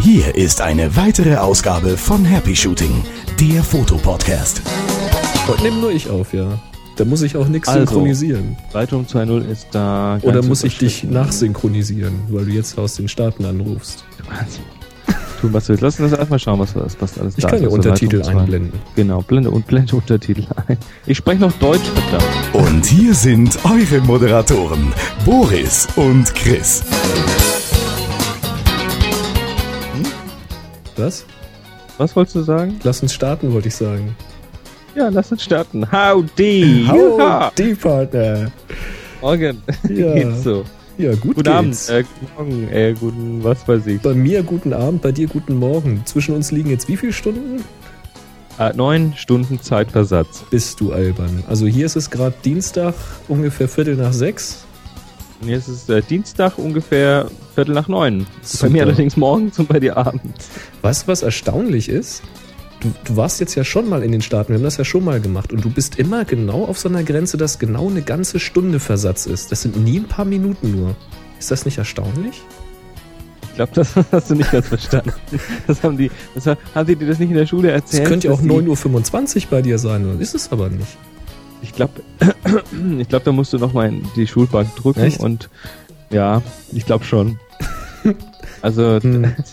Hier ist eine weitere Ausgabe von Happy Shooting, der Fotopodcast. Heute nehme nur ich auf, ja. Da muss ich auch nichts Also. synchronisieren. Lightroom 2.0 ist da. Oder muss ich dich nachsynchronisieren, weil du jetzt aus den Staaten anrufst? Tun, was du willst. Lass uns erstmal schauen, was, was, was alles Ich da kann ist. ja Also Untertitel Lightroom 2. einblenden. Genau, blende und blende Untertitel ein. Ich spreche noch Deutsch, verdammt. Und hier sind eure Moderatoren, Boris und Chris. Was? Was wolltest du sagen? Lass uns starten, wollte ich sagen. Ja, lass uns starten. Howdy! Die Partner. Morgen. Ja. Geht's so. Ja, gut Guten Abend, geht's. äh, guten Morgen, äh, guten, was weiß ich. Bei mir guten Abend, bei dir guten Morgen. Zwischen uns liegen jetzt wie viele Stunden? Äh, neun Stunden Zeitversatz. Bist du albern. Also hier ist es gerade Dienstag, ungefähr Viertel nach sechs. Und jetzt ist äh, Dienstag ungefähr Viertel nach neun. Super. Bei mir allerdings morgens und bei dir abends. Du, was erstaunlich ist? Du, du warst jetzt ja schon mal in den Staaten, wir haben das ja schon mal gemacht und du bist immer genau auf so einer Grenze, dass genau eine ganze Stunde Versatz ist. Das sind nie ein paar Minuten nur. Ist das nicht erstaunlich? Ich glaube, das hast du nicht ganz verstanden. Das haben die, das haben, die dir das nicht in der Schule Es erzählt? könnte ja auch dass die- 9.25 Uhr bei dir sein, oder ist es aber nicht. Ich glaube, ich glaube, da musst du noch mal in die Schulbank drücken Echt? und ja, ich glaube schon. Also Hm.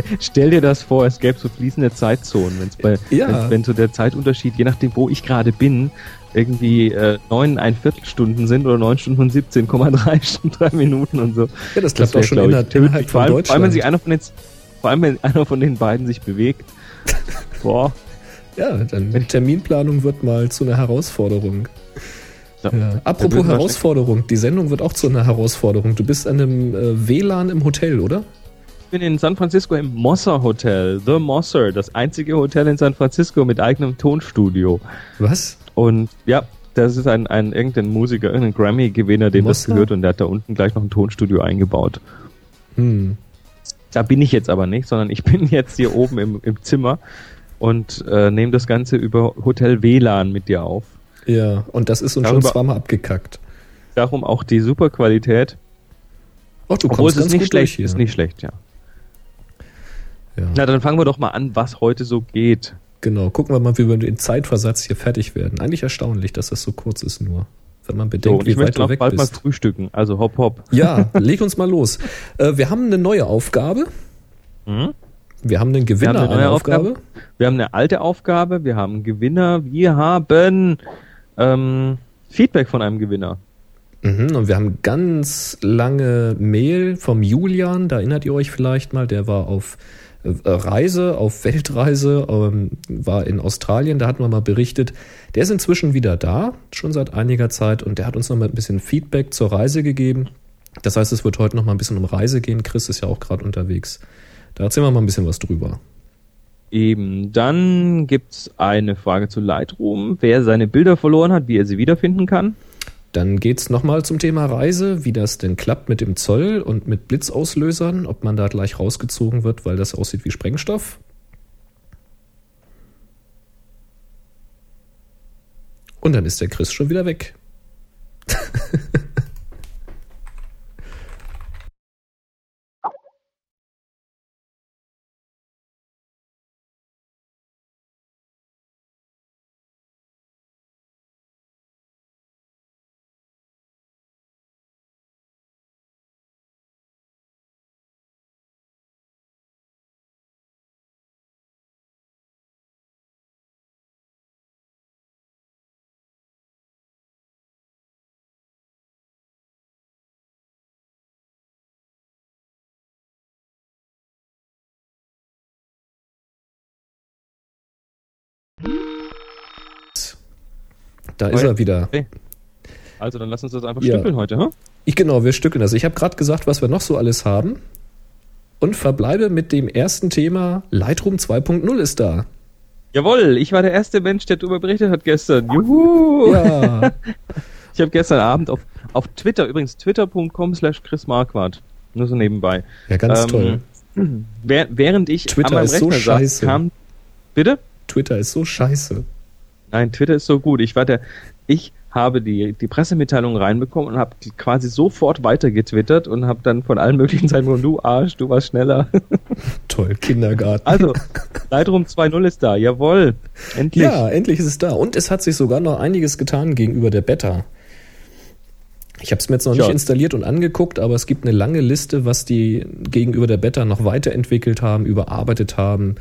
stell, stell dir das vor, es gäbe so fließende Zeitzonen, wenn's bei, Ja. wenn, wenn so der Zeitunterschied, je nachdem, wo ich gerade bin, irgendwie äh, neun ein Viertelstunden sind oder neun Stunden und 17,3 Stunden, drei Minuten und so. Ja, das klappt wär, auch schon glaub ich, innerhalb, vor, allem, vor allem, wenn sich Deutschland. einer von den, vor allem, wenn einer von den beiden sich bewegt. Boah. Ja, dann mit Terminplanung wird mal zu einer Herausforderung. Ja. Ja. Apropos Herausforderung, die Sendung wird auch zu einer Herausforderung. Du bist an einem äh, WLAN im Hotel, oder? Ich bin in San Francisco im Mosser Hotel, The Mosser, das einzige Hotel in San Francisco mit eigenem Tonstudio. Was? Und ja, das ist ein, ein irgendein Musiker, irgendein Grammy-Gewinner, dem das Mosser? gehört und der hat da unten gleich noch ein Tonstudio eingebaut. Hm. Da bin ich jetzt aber nicht, sondern ich bin jetzt hier oben im, im Zimmer und äh, nehme das Ganze über Hotel WLAN mit dir auf. Ja, und das ist uns schon Darüber- zweimal abgekackt. Darum auch die Superqualität. Oh, du Obwohl kommst es ganz nicht gut schlecht, durch ist nicht schlecht, ja. Ja. Na, dann fangen wir doch mal an, was heute so geht. Genau, gucken wir mal, wie wir den Zeitversatz hier fertig werden. Eigentlich erstaunlich, dass das so kurz ist nur. Wenn man So, bedenkt, ich wie weit du weg bald mal bist. frühstücken. Also hopp hopp. Ja, leg uns mal los. Äh, wir haben eine neue Aufgabe. Mhm. Wir haben einen Gewinner Wir haben eine einer neue Aufgabe. Aufgabe. Wir haben eine alte Aufgabe, wir haben einen Gewinner, wir haben ähm, Feedback von einem Gewinner. Mhm, und wir haben ganz lange Mail vom Julian, da erinnert ihr euch vielleicht mal, der war auf Reise, auf Weltreise, ähm, war in Australien, da hatten wir mal berichtet, der ist inzwischen wieder da, schon seit einiger Zeit, und der hat uns noch mal ein bisschen Feedback zur Reise gegeben. Das heißt, es wird heute noch mal ein bisschen um Reise gehen. Chris ist ja auch gerade unterwegs. Da erzählen wir mal ein bisschen was drüber. Eben, dann gibt's eine Frage zu Lightroom, wer seine Bilder verloren hat, wie er sie wiederfinden kann. Dann geht's nochmal zum Thema Reise, wie das denn klappt mit dem Zoll und mit Blitzauslösern, ob man da gleich rausgezogen wird, weil das aussieht wie Sprengstoff. Und dann ist der Chris schon wieder weg. Da ist er wieder. Also dann lass uns das einfach Ja. stückeln heute, hm? Ich genau, wir stückeln das. Ich habe gerade gesagt, was wir noch so alles haben. Und verbleibe mit dem ersten Thema. Lightroom 2.0 ist da. Jawohl, ich war der erste Mensch, der darüber berichtet hat gestern. Juhu! Ja. Ich habe gestern Abend auf, auf Twitter, übrigens twitter.com slash Chris Marquardt, nur so nebenbei. Ja, ganz Ähm, toll. Währ- Während ich Twitter an meinem ist so Rechner scheiße. saß, kam... Bitte? Twitter ist so scheiße. Nein, Twitter ist so gut. Ich war der... Ich habe die, die Pressemitteilung reinbekommen und habe quasi sofort weitergetwittert und habe dann von allen möglichen Seiten du Arsch, du warst schneller. Toll, Kindergarten. Also, Lightroom 2.0 ist da, jawohl, endlich. Ja, endlich ist es da. Und es hat sich sogar noch einiges getan gegenüber der Beta. Ich habe es mir jetzt noch Ja. nicht installiert und angeguckt, aber es gibt eine lange Liste, was die gegenüber der Beta noch weiterentwickelt haben, überarbeitet haben.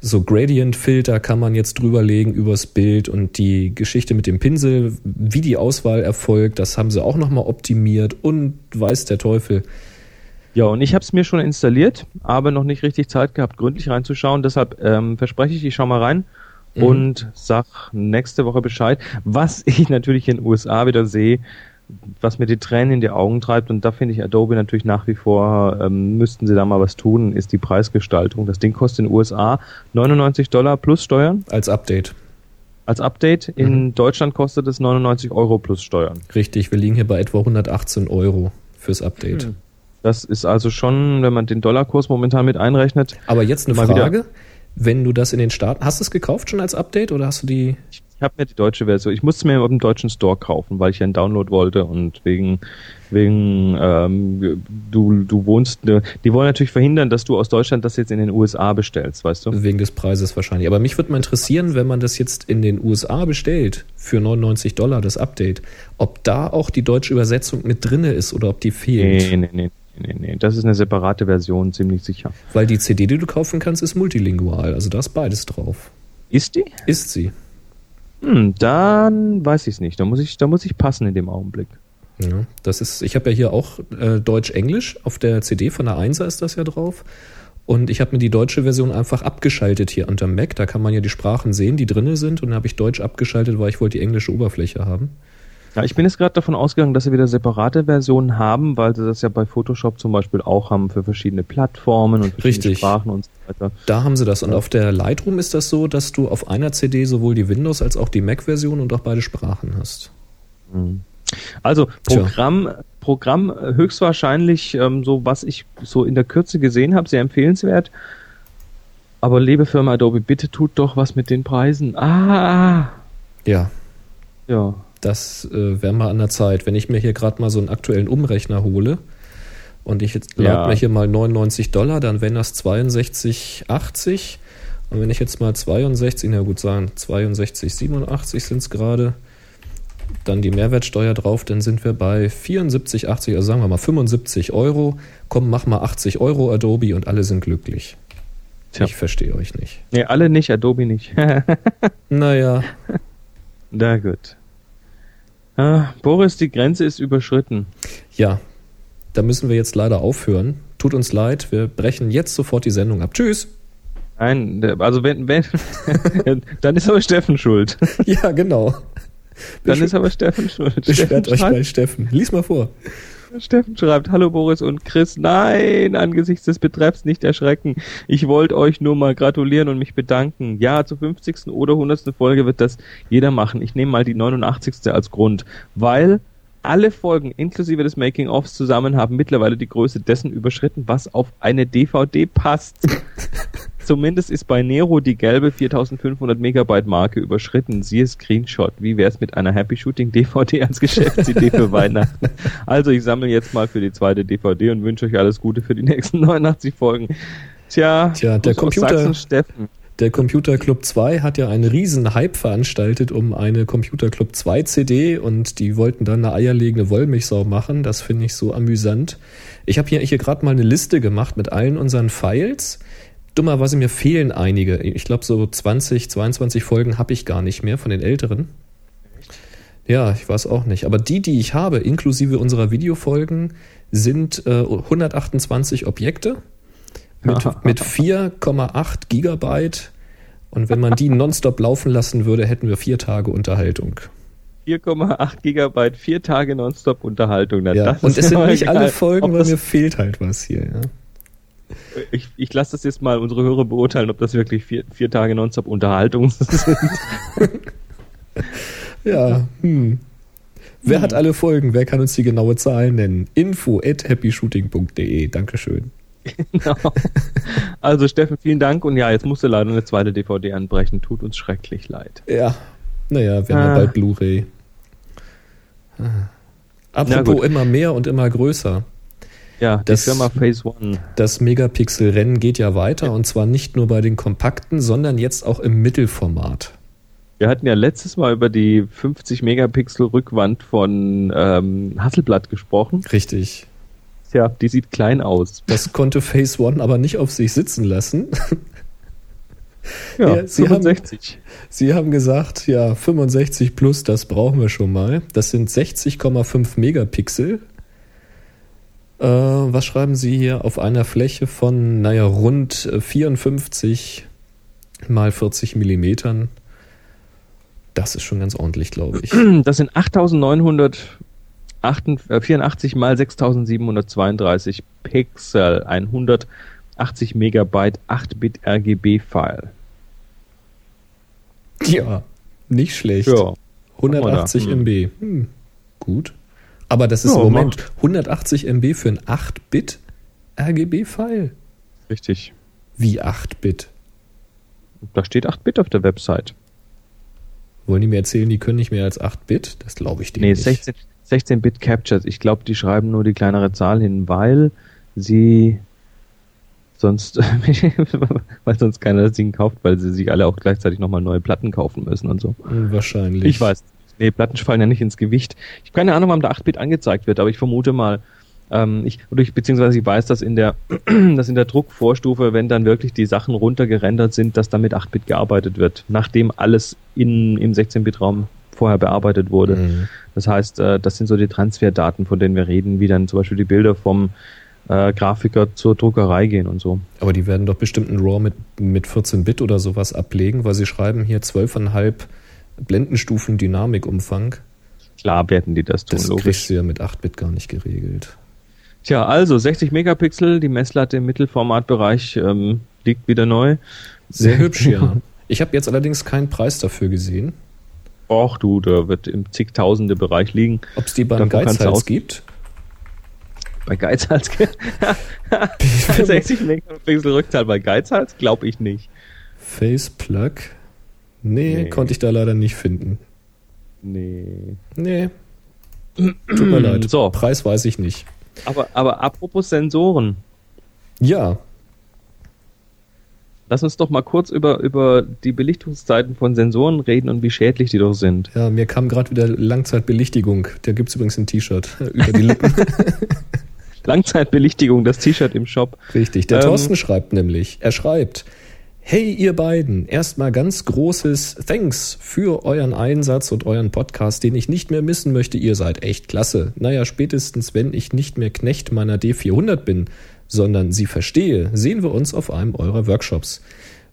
So Gradient-Filter kann man jetzt drüberlegen übers Bild und die Geschichte mit dem Pinsel, wie die Auswahl erfolgt, das haben sie auch nochmal optimiert und weiß der Teufel. Ja, und ich habe es mir schon installiert, aber noch nicht richtig Zeit gehabt, gründlich reinzuschauen. Deshalb ähm, verspreche ich, ich schau mal rein Mhm. und sag nächste Woche Bescheid. Was ich natürlich in den USA wieder sehe, was mir die Tränen in die Augen treibt, und da finde ich Adobe natürlich nach wie vor, ähm, müssten sie da mal was tun, ist die Preisgestaltung. Das Ding kostet in den USA 99 Dollar plus Steuern Als Update. als Update. In Deutschland kostet es 99 Euro plus Steuern. Richtig, wir liegen hier bei etwa 118 Euro fürs Update. Hm. Das ist also schon, wenn man den Dollarkurs momentan mit einrechnet, Aber jetzt eine. Frage. Wenn du das in den Staaten, hast du es gekauft schon als Update oder hast du die? Ich habe mir die deutsche Version, ich musste mir dem deutschen Store kaufen, weil ich ja einen Download wollte und wegen, wegen ähm, du, du wohnst, ne, die wollen natürlich verhindern, dass du aus Deutschland das jetzt in den USA bestellst, weißt du? Wegen des Preises wahrscheinlich. Aber mich würde mal interessieren, wenn man das jetzt in den USA bestellt, für 99 Dollar das Update, ob da auch die deutsche Übersetzung mit drinne ist oder ob die fehlt. Nee, nee, nee, nee, nee, das ist eine separate Version, ziemlich sicher. Weil die CD, die du kaufen kannst, ist multilingual. Also da ist beides drauf. Ist die? Ist sie. Hm, dann weiß ich es nicht. Da muss ich, da muss ich passen in dem Augenblick. Ja, das ist, ich habe ja hier auch äh, Deutsch-Englisch. Auf der CD von der 1er ist das ja drauf. Und ich habe mir die deutsche Version einfach abgeschaltet hier unter Mac. Da kann man ja die Sprachen sehen, die drinne sind. Und dann habe ich Deutsch abgeschaltet, weil ich wollte die englische Oberfläche haben. Ja, ich bin jetzt gerade davon ausgegangen, dass sie wieder separate Versionen haben, weil sie das ja bei Photoshop zum Beispiel auch haben für verschiedene Plattformen und verschiedene Richtig. Sprachen und so weiter. Da haben sie das. Und auf der Lightroom ist das so, dass du auf einer CD sowohl die Windows- als auch die Mac-Version und auch beide Sprachen hast. Mhm. Also Tja. Programm, Programm äh, höchstwahrscheinlich ähm, so, was ich so in der Kürze gesehen habe, sehr empfehlenswert. Aber liebe Firma Adobe, bitte tut doch was mit den Preisen. Ah, Ja, ja. Das äh, wäre mal an der Zeit. Wenn ich mir hier gerade mal so einen aktuellen Umrechner hole und ich jetzt Ja. lade mir hier mal 99 Dollar, dann wären das 62,80. Und wenn ich jetzt mal 62, na gut sagen, 62,87 sind es gerade, dann die Mehrwertsteuer drauf, dann sind wir bei 74,80, also sagen wir mal 75 Euro. Komm, mach mal 80 Euro Adobe und alle sind glücklich. Tja. Ich verstehe euch nicht. Nee, alle nicht, Adobe nicht. Naja, Na gut. Ah, Boris, die Grenze ist überschritten. ja, da müssen wir jetzt leider aufhören. Tut uns leid, wir brechen jetzt sofort die Sendung ab. Tschüss. Nein, also wenn, wenn, dann ist aber Steffen schuld. Ja, genau. Dann ist aber Steffen schuld. Steffen Beschwert euch schreibt, bei Steffen. Lies mal vor. Steffen schreibt, hallo Boris und Chris, nein, angesichts des Betreffs nicht erschrecken. Ich wollte euch nur mal gratulieren und mich bedanken. Ja, zur 50. oder 100. Folge wird das jeder machen. Ich nehme mal die 89. als Grund, weil alle Folgen inklusive des Making-ofs zusammen haben mittlerweile die Größe dessen überschritten, was auf eine DVD passt. Zumindest ist bei Nero die gelbe 4500 Megabyte Marke überschritten. Siehe Screenshot. Wie wär's mit einer Happy Shooting DVD als Geschäftsidee für Weihnachten? Also ich sammle jetzt mal für die zweite DVD und wünsche euch alles Gute für die nächsten 89 Folgen. Tja, Tja, der Computer- Steffen. Der Computer Club 2 hat ja einen riesen Hype veranstaltet um eine Computer Club 2 CD und die wollten dann eine eierlegende Wollmilchsau machen. Das finde ich so amüsant. Ich habe hier, hier gerade mal eine Liste gemacht mit allen unseren Files. Dummerweise mir fehlen einige. Ich glaube, so 20, 22 Folgen habe ich gar nicht mehr von den älteren. Ja, ich weiß auch nicht. Aber die, die ich habe, inklusive unserer Videofolgen, sind äh, 128 Objekte mit, mit 4,8 Gigabyte. Und wenn man die nonstop laufen lassen würde, hätten wir vier Tage Unterhaltung. 4,8 Gigabyte, vier Tage nonstop Unterhaltung. Na, Ja. Und es sind nicht alle Folgen, weil mir fehlt halt was hier. Ja. Ich ich lasse das jetzt mal unsere Hörer beurteilen, ob das wirklich vier, vier Tage nonstop Unterhaltung sind. Ja, hm. Wer hat alle Folgen? Wer kann uns die genaue Zahl nennen? Info at happyshooting.de. Dankeschön. Genau. Also Steffen, vielen Dank und ja, jetzt musst du leider eine zweite DVD anbrechen. Tut uns schrecklich leid. Ja. Naja, wir haben ja Ah. bald Blu-ray. Apropos immer mehr und immer größer. Ja, das, die Firma Phase One. Das Megapixel-Rennen geht ja weiter ja. und zwar nicht nur bei den kompakten, sondern jetzt auch im Mittelformat. Wir hatten ja letztes Mal über die 50 Megapixel Rückwand von ähm, Hasselblatt gesprochen. Richtig. Ja, die sieht klein aus. Das konnte Phase One aber nicht auf sich sitzen lassen. Ja, ja Sie 65. Haben, Sie haben gesagt, ja, 65 plus, das brauchen wir schon mal. Das sind 60,5 Megapixel. Äh, was schreiben Sie hier auf einer Fläche von, naja, rund 54 mal 40 Millimetern? Das ist schon ganz ordentlich, glaube ich. Das sind 8984 mal 6732 Pixel, 180 Megabyte 8-Bit RGB-File. Ja, nicht schlecht. Ja. 180 hm. MB. Hm, gut. Aber das ist ja, im Moment macht. 180 MB für ein 8-Bit RGB-File. Richtig. Wie 8-Bit? Da steht 8-Bit auf der Website. Wollen die mir erzählen, die können nicht mehr als 8-Bit? Das glaube ich denen nee, nicht. 16, 16-Bit Captures. Ich glaube, die schreiben nur die kleinere Zahl hin, weil sie sonst, weil sonst keiner das Ding kauft, weil sie sich alle auch gleichzeitig nochmal neue Platten kaufen müssen und so. Wahrscheinlich. Ich weiß. Nee, Platten fallen ja nicht ins Gewicht. Ich habe keine Ahnung, warum da 8-Bit angezeigt wird, aber ich vermute mal, ähm, ich, oder ich, beziehungsweise ich weiß, dass in der, dass in der Druckvorstufe, wenn dann wirklich die Sachen runtergerendert sind, dass damit 8-Bit gearbeitet wird, nachdem alles in, im 16-Bit-Raum vorher bearbeitet wurde. Mhm. Das heißt, äh, das sind so die Transferdaten, von denen wir reden, wie dann zum Beispiel die Bilder vom äh, Grafiker zur Druckerei gehen und so. Aber die werden doch bestimmt ein RAW mit, mit 14 Bit oder sowas ablegen, weil sie schreiben hier 12,5 Blendenstufen Dynamikumfang. Klar werden die das tun, das logisch. kriegst du ja mit 8 Bit gar nicht geregelt. Tja, also 60 Megapixel, die Messlatte im Mittelformatbereich ähm, liegt wieder neu. Sehr hübsch, ja. Ich habe jetzt allerdings keinen Preis dafür gesehen. Och du, da wird im zigtausende Bereich liegen. Ob es die beim Geizhals gibt? Bei Geizhals? 60 Megapixel Rückzahl bei Geizhals? Glaube ich nicht. Faceplug? Nee, nee, konnte ich da leider nicht finden. Nee. Nee. Tut mir leid. So. Preis weiß ich nicht. Aber, aber apropos Sensoren. Ja. Lass uns doch mal kurz über, über die Belichtungszeiten von Sensoren reden und wie schädlich die doch sind. Ja, mir kam gerade wieder Langzeitbelichtigung. Da gibt es übrigens ein T-Shirt über die Lippen. Langzeitbelichtigung, das T-Shirt im Shop. Richtig. Der ähm, Thorsten schreibt nämlich, er schreibt, Hey ihr beiden, erstmal ganz großes Thanks für euren Einsatz und euren Podcast, den ich nicht mehr missen möchte. Ihr seid echt klasse. Naja, spätestens wenn ich nicht mehr Knecht meiner D400 bin, sondern sie verstehe, sehen wir uns auf einem eurer Workshops.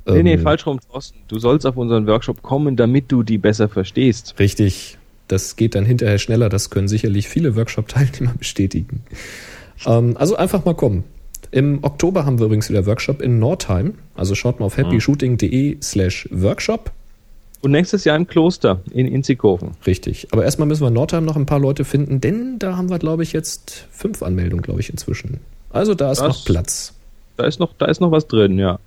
Nee, nee, ähm, falsch rum, Thorsten. Du sollst auf unseren Workshop kommen, damit du die besser verstehst. Richtig. Das geht dann hinterher schneller. Das können sicherlich viele Workshop-Teilnehmer bestätigen. Ähm, also einfach mal kommen. Im Oktober haben wir übrigens wieder Workshop in Nordheim. Also schaut mal auf happyshooting.de slash Workshop. Und nächstes Jahr im Kloster in Inzighofen. Richtig. Aber erstmal müssen wir in Nordheim noch ein paar Leute finden, denn da haben wir, glaube ich, jetzt fünf Anmeldungen, glaube ich, inzwischen. Also da ist das, noch Platz. Da ist noch, da ist noch was drin, ja.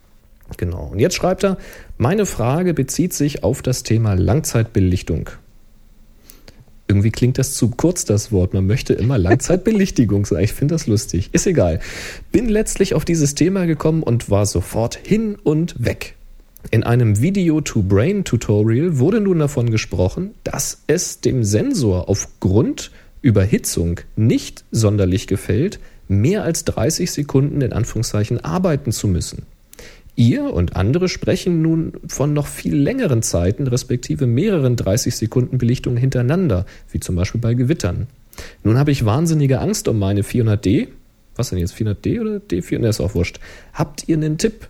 Genau. Und jetzt schreibt er, meine Frage bezieht sich auf das Thema Langzeitbelichtung. Irgendwie klingt das zu kurz, das Wort. Man möchte immer Langzeitbelichtigung sagen. Ich finde das lustig. Ist egal. Bin letztlich auf dieses Thema gekommen und war sofort hin und weg. In einem Video-to-Brain-Tutorial wurde nun davon gesprochen, dass es dem Sensor aufgrund Überhitzung nicht sonderlich gefällt, mehr als 30 Sekunden in Anführungszeichen arbeiten zu müssen. Ihr und andere sprechen nun von noch viel längeren Zeiten, respektive mehreren 30 Sekunden Belichtungen hintereinander, wie zum Beispiel bei Gewittern. Nun habe ich wahnsinnige Angst um meine 400D. Was denn jetzt, 400D oder D4? Ne, ist auch wurscht. Habt ihr einen Tipp?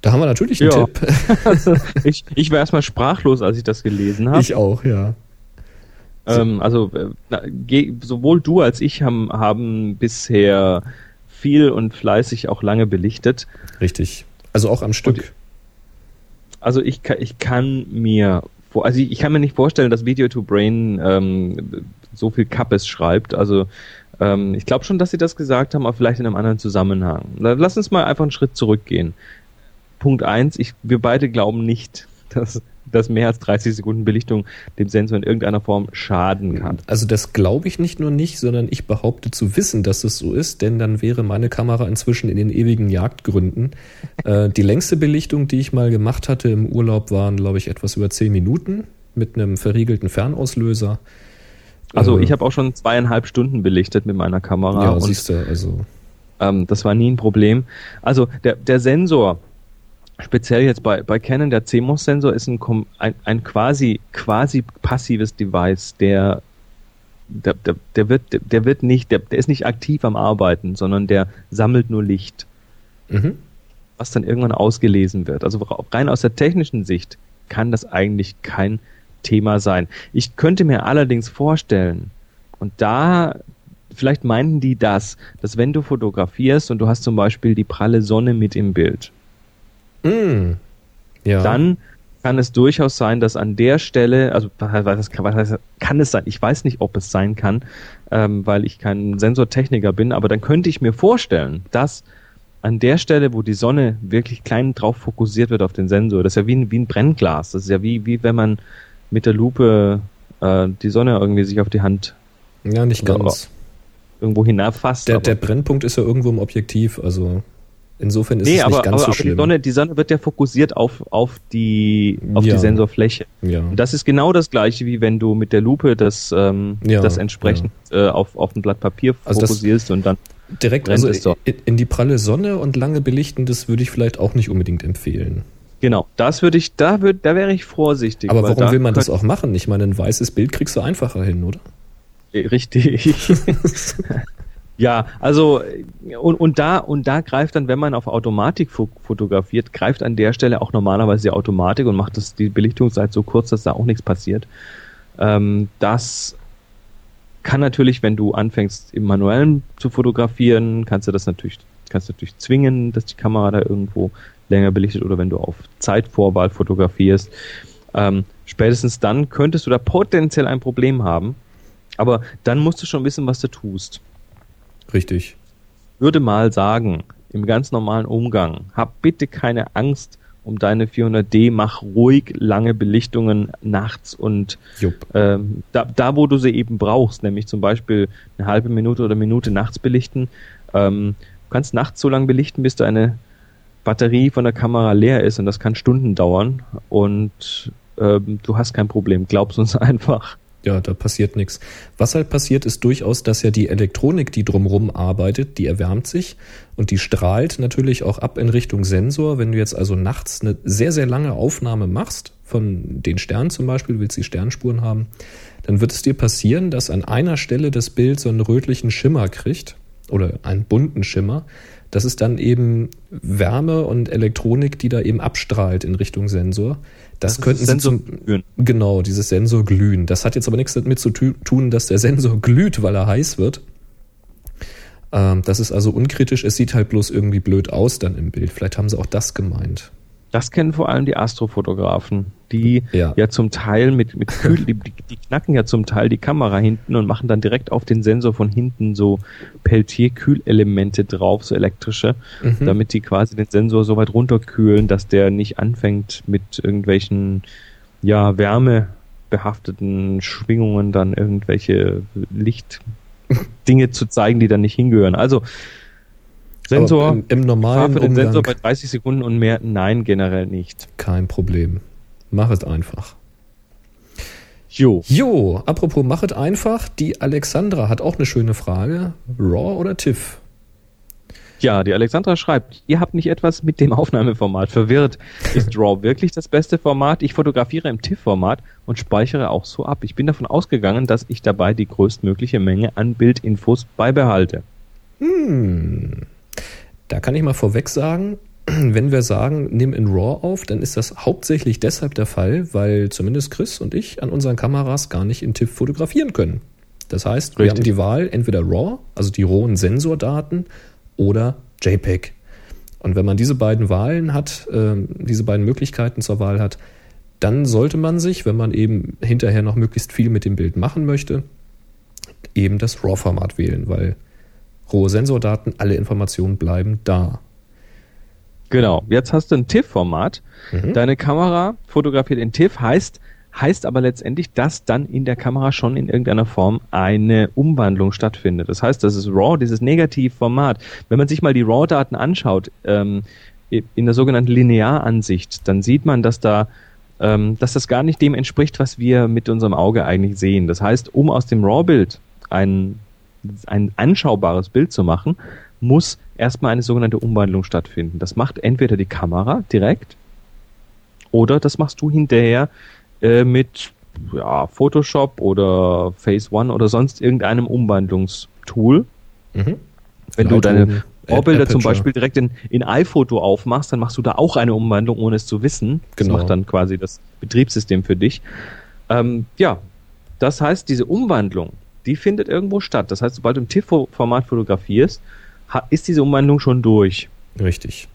Da haben wir natürlich einen ja. Tipp. Also, ich, ich war erstmal sprachlos, als ich das gelesen habe. Ich auch, ja. Ähm, also äh, sowohl du als ich haben, haben bisher viel und fleißig auch lange belichtet. Richtig. Also auch am Stück. Und, also ich, ich kann mir also ich kann mir nicht vorstellen, dass Video to Brain ähm, so viel Kappes schreibt. Also ähm, ich glaube schon, dass sie das gesagt haben, aber vielleicht in einem anderen Zusammenhang. Lass uns mal einfach einen Schritt zurückgehen. Punkt eins: ich, wir beide glauben nicht, dass dass mehr als 30 Sekunden Belichtung dem Sensor in irgendeiner Form schaden kann. Also das glaube ich nicht nur nicht, sondern ich behaupte zu wissen, dass es so ist, denn dann wäre meine Kamera inzwischen in den ewigen Jagdgründen. äh, die längste Belichtung, die ich mal gemacht hatte im Urlaub, waren, glaube ich, etwas über 10 Minuten mit einem verriegelten Fernauslöser. Also äh, ich habe auch schon zweieinhalb Stunden belichtet mit meiner Kamera. Ja, siehst du, also. Ähm, das war nie ein Problem. Also der, der Sensor, speziell jetzt bei, bei Canon, der CMOS-Sensor ist ein, ein, ein quasi, quasi passives Device, der der, der, der wird, der wird nicht, der, der ist nicht aktiv am Arbeiten, sondern der sammelt nur Licht. Mhm. Was dann irgendwann ausgelesen wird. Also rein aus der technischen Sicht kann das eigentlich kein Thema sein. Ich könnte mir allerdings vorstellen, und da, vielleicht meinten die das, dass wenn du fotografierst und du hast zum Beispiel die pralle Sonne mit im Bild, Mm. Ja. Dann kann es durchaus sein, dass an der Stelle, also was, was heißt, kann es sein? Ich weiß nicht, ob es sein kann, ähm, weil ich kein Sensortechniker bin, aber dann könnte ich mir vorstellen, dass an der Stelle, wo die Sonne wirklich klein drauf fokussiert wird auf den Sensor, das ist ja wie ein, wie ein Brennglas. Das ist ja wie, wie wenn man mit der Lupe äh, die Sonne irgendwie sich auf die Hand ja, nicht ganz. irgendwo hinabfasst. Der, der Brennpunkt ist ja irgendwo im Objektiv, also Insofern ist nee, es aber, nicht ganz aber, so schlimm. Die Sonne, die Sonne wird ja fokussiert auf, auf, die, auf ja. die Sensorfläche. Ja. Und das ist genau das gleiche, wie wenn du mit der Lupe das, ähm, ja, das entsprechend äh, auf, auf ein Blatt Papier also fokussierst und dann direkt also in, in die pralle Sonne und lange belichten, das würde ich vielleicht auch nicht unbedingt empfehlen. Genau, das würde ich, da würde, da wäre ich vorsichtig. Aber warum will man das auch machen? Ich meine, ein weißes Bild kriegst du einfacher hin, oder? Richtig. Ja, also und, und da und da greift dann, wenn man auf Automatik fotografiert, greift an der Stelle auch normalerweise die Automatik und macht das die Belichtungszeit so kurz, dass da auch nichts passiert. Ähm, das kann natürlich, wenn du anfängst im manuellen zu fotografieren, kannst du das natürlich kannst du natürlich zwingen, dass die Kamera da irgendwo länger belichtet oder wenn du auf Zeitvorwahl fotografierst. Ähm, spätestens dann könntest du da potenziell ein Problem haben. Aber dann musst du schon wissen, was du tust. Richtig. Würde mal sagen, im ganz normalen Umgang, hab bitte keine Angst um deine 400D, mach ruhig lange Belichtungen nachts und ähm, da, da, wo du sie eben brauchst, nämlich zum Beispiel eine halbe Minute oder Minute nachts belichten. Ähm, du kannst nachts so lange belichten, bis deine Batterie von der Kamera leer ist und das kann Stunden dauern und ähm, du hast kein Problem. Glaub's uns einfach ja, da passiert nichts. Was halt passiert, ist durchaus, dass ja die Elektronik, die drumherum arbeitet, die erwärmt sich und die strahlt natürlich auch ab in Richtung Sensor. Wenn du jetzt also nachts eine sehr, sehr lange Aufnahme machst, von den Sternen zum Beispiel, willst du die Sternspuren haben, dann wird es dir passieren, dass an einer Stelle das Bild so einen rötlichen Schimmer kriegt oder einen bunten Schimmer. Das ist dann eben Wärme und Elektronik, die da eben abstrahlt in Richtung Sensor. Das, das könnten Sie zum, glühen. genau, dieses Sensor glühen. Das hat jetzt aber nichts damit zu tun, dass der Sensor glüht, weil er heiß wird. Ähm, das ist also unkritisch. Es sieht halt bloß irgendwie blöd aus dann im Bild. Vielleicht haben sie auch das gemeint. Das kennen vor allem die Astrofotografen, die ja, ja zum Teil mit, mit Kühl, die, die, knacken ja zum Teil die Kamera hinten und machen dann direkt auf den Sensor von hinten so Peltier-Kühlelemente drauf, so elektrische, mhm. damit die quasi den Sensor so weit runterkühlen, dass der nicht anfängt mit irgendwelchen, ja, wärmebehafteten Schwingungen dann irgendwelche Lichtdinge zu zeigen, die dann nicht hingehören. Also, Sensor. Im, Im, normalen für den Umgang Sensor bei 30 Sekunden und mehr, nein, generell nicht. Kein Problem. Mach es einfach. Jo. Jo, apropos mach es einfach, die Alexandra hat auch eine schöne Frage. RAW oder TIFF? Ja, die Alexandra schreibt, ihr habt nicht etwas mit dem Aufnahmeformat verwirrt. Ist RAW wirklich das beste Format? Ich fotografiere im TIFF-Format und speichere auch so ab. Ich bin davon ausgegangen, dass ich dabei die größtmögliche Menge an Bildinfos beibehalte. Hm. Da kann ich mal vorweg sagen, wenn wir sagen, nimm in RAW auf, dann ist das hauptsächlich deshalb der Fall, weil zumindest Chris und ich an unseren Kameras gar nicht in TIFF fotografieren können. Das heißt, Richtig. wir haben die Wahl entweder RAW, also die rohen Sensordaten, oder JPEG. Und wenn man diese beiden Wahlen hat, äh, diese beiden Möglichkeiten zur Wahl hat, dann sollte man sich, wenn man eben hinterher noch möglichst viel mit dem Bild machen möchte, eben das RAW-Format wählen, weil rohe Sensordaten, alle Informationen bleiben da. Genau. Jetzt hast du ein TIFF-Format. Mhm. Deine Kamera fotografiert in TIFF, heißt, heißt aber letztendlich, dass dann in der Kamera schon in irgendeiner Form eine Umwandlung stattfindet. Das heißt, das ist RAW, dieses Negativformat. Wenn man sich mal die RAW-Daten anschaut, ähm, in der sogenannten Linearansicht, dann sieht man, dass da ähm, dass das gar nicht dem entspricht, was wir mit unserem Auge eigentlich sehen. Das heißt, um aus dem RAW-Bild ein, ein anschaubares Bild zu machen, muss erstmal eine sogenannte Umwandlung stattfinden. Das macht entweder die Kamera direkt oder das machst du hinterher äh, mit ja, Photoshop oder Phase One oder sonst irgendeinem Umwandlungstool. Mhm. Wenn du deine Vorbilder zum Beispiel direkt in, in iPhoto aufmachst, dann machst du da auch eine Umwandlung, ohne es zu wissen. Genau. Das macht dann quasi das Betriebssystem für dich. Ähm, ja, das heißt, diese Umwandlung, die findet irgendwo statt. Das heißt, sobald du im TIFF-Format fotografierst, ist diese Umwandlung schon durch. Richtig.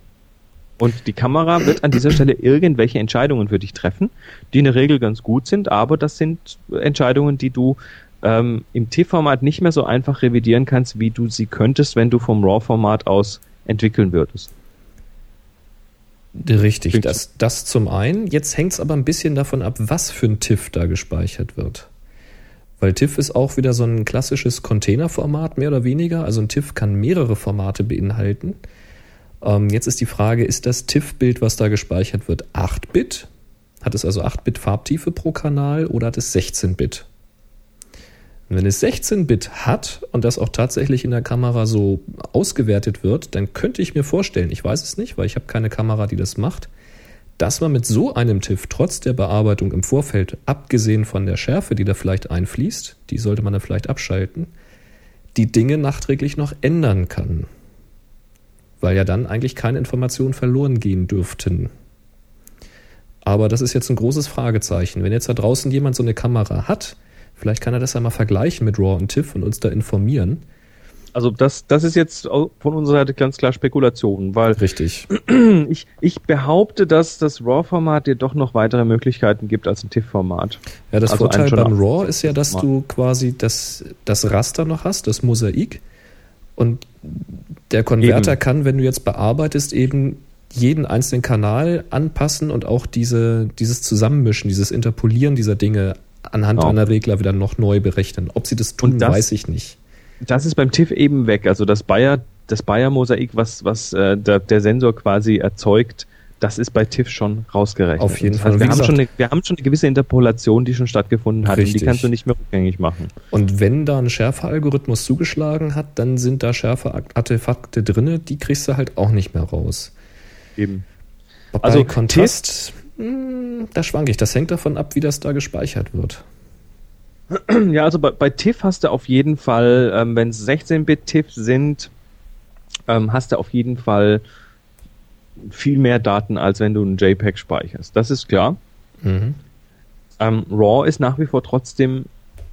Und die Kamera wird an dieser Stelle irgendwelche Entscheidungen für dich treffen, die in der Regel ganz gut sind, aber das sind Entscheidungen, die du ähm, im T-Format nicht mehr so einfach revidieren kannst, wie du sie könntest, wenn du vom RAW-Format aus entwickeln würdest. Richtig, das, das zum einen. Jetzt hängt es aber ein bisschen davon ab, was für ein TIFF da gespeichert wird. Weil TIFF ist auch wieder so ein klassisches Containerformat, mehr oder weniger. Also ein TIFF kann mehrere Formate beinhalten. Ähm, jetzt ist die Frage, ist das TIFF-Bild, was da gespeichert wird, 8-Bit? Hat es also 8-Bit Farbtiefe pro Kanal oder hat es 16-Bit? wenn es 16-Bit hat und das auch tatsächlich in der Kamera so ausgewertet wird, dann könnte ich mir vorstellen, ich weiß es nicht, weil ich habe keine Kamera, die das macht, dass man mit so einem TIFF trotz der Bearbeitung im Vorfeld, abgesehen von der Schärfe, die da vielleicht einfließt, die sollte man dann vielleicht abschalten, die Dinge nachträglich noch ändern kann. Weil ja dann eigentlich keine Informationen verloren gehen dürften. Aber das ist jetzt ein großes Fragezeichen. Wenn jetzt da draußen jemand so eine Kamera hat, Vielleicht kann er das ja mal vergleichen mit RAW und TIFF und uns da informieren. Also das, das ist jetzt von unserer Seite ganz klar Spekulation, weil richtig. Ich, ich behaupte, dass das RAW-Format dir doch noch weitere Möglichkeiten gibt als ein TIFF-Format. Ja, das also Vorteil beim RAW ist ja, dass du quasi das, das Raster noch hast, das Mosaik. Und der Konverter eben. kann, wenn du jetzt bearbeitest, eben jeden einzelnen Kanal anpassen und auch diese, dieses Zusammenmischen, dieses Interpolieren dieser Dinge anhand genau. einer Regler wieder noch neu berechnen. Ob sie das tun, das, weiß ich nicht. Das ist beim TIFF eben weg. Also das Bayer, das Bayer-Mosaik, was, was äh, der, der Sensor quasi erzeugt, das ist bei TIFF schon rausgerechnet. Auf jeden Fall. Also wir, haben schon eine, wir haben schon eine gewisse Interpolation, die schon stattgefunden hat. Richtig. Und die kannst du nicht mehr rückgängig machen. Und wenn da ein Schärfealgorithmus zugeschlagen hat, dann sind da Schärfe-Artefakte drin, die kriegst du halt auch nicht mehr raus. Eben. Bei also Kontrast hm, da schwanke ich. Das hängt davon ab, wie das da gespeichert wird. Ja, also bei, bei TIFF hast du auf jeden Fall, ähm, wenn es 16-Bit-TIFF sind, ähm, hast du auf jeden Fall viel mehr Daten, als wenn du ein JPEG speicherst. Das ist klar. Mhm. Ähm, RAW ist nach wie vor trotzdem,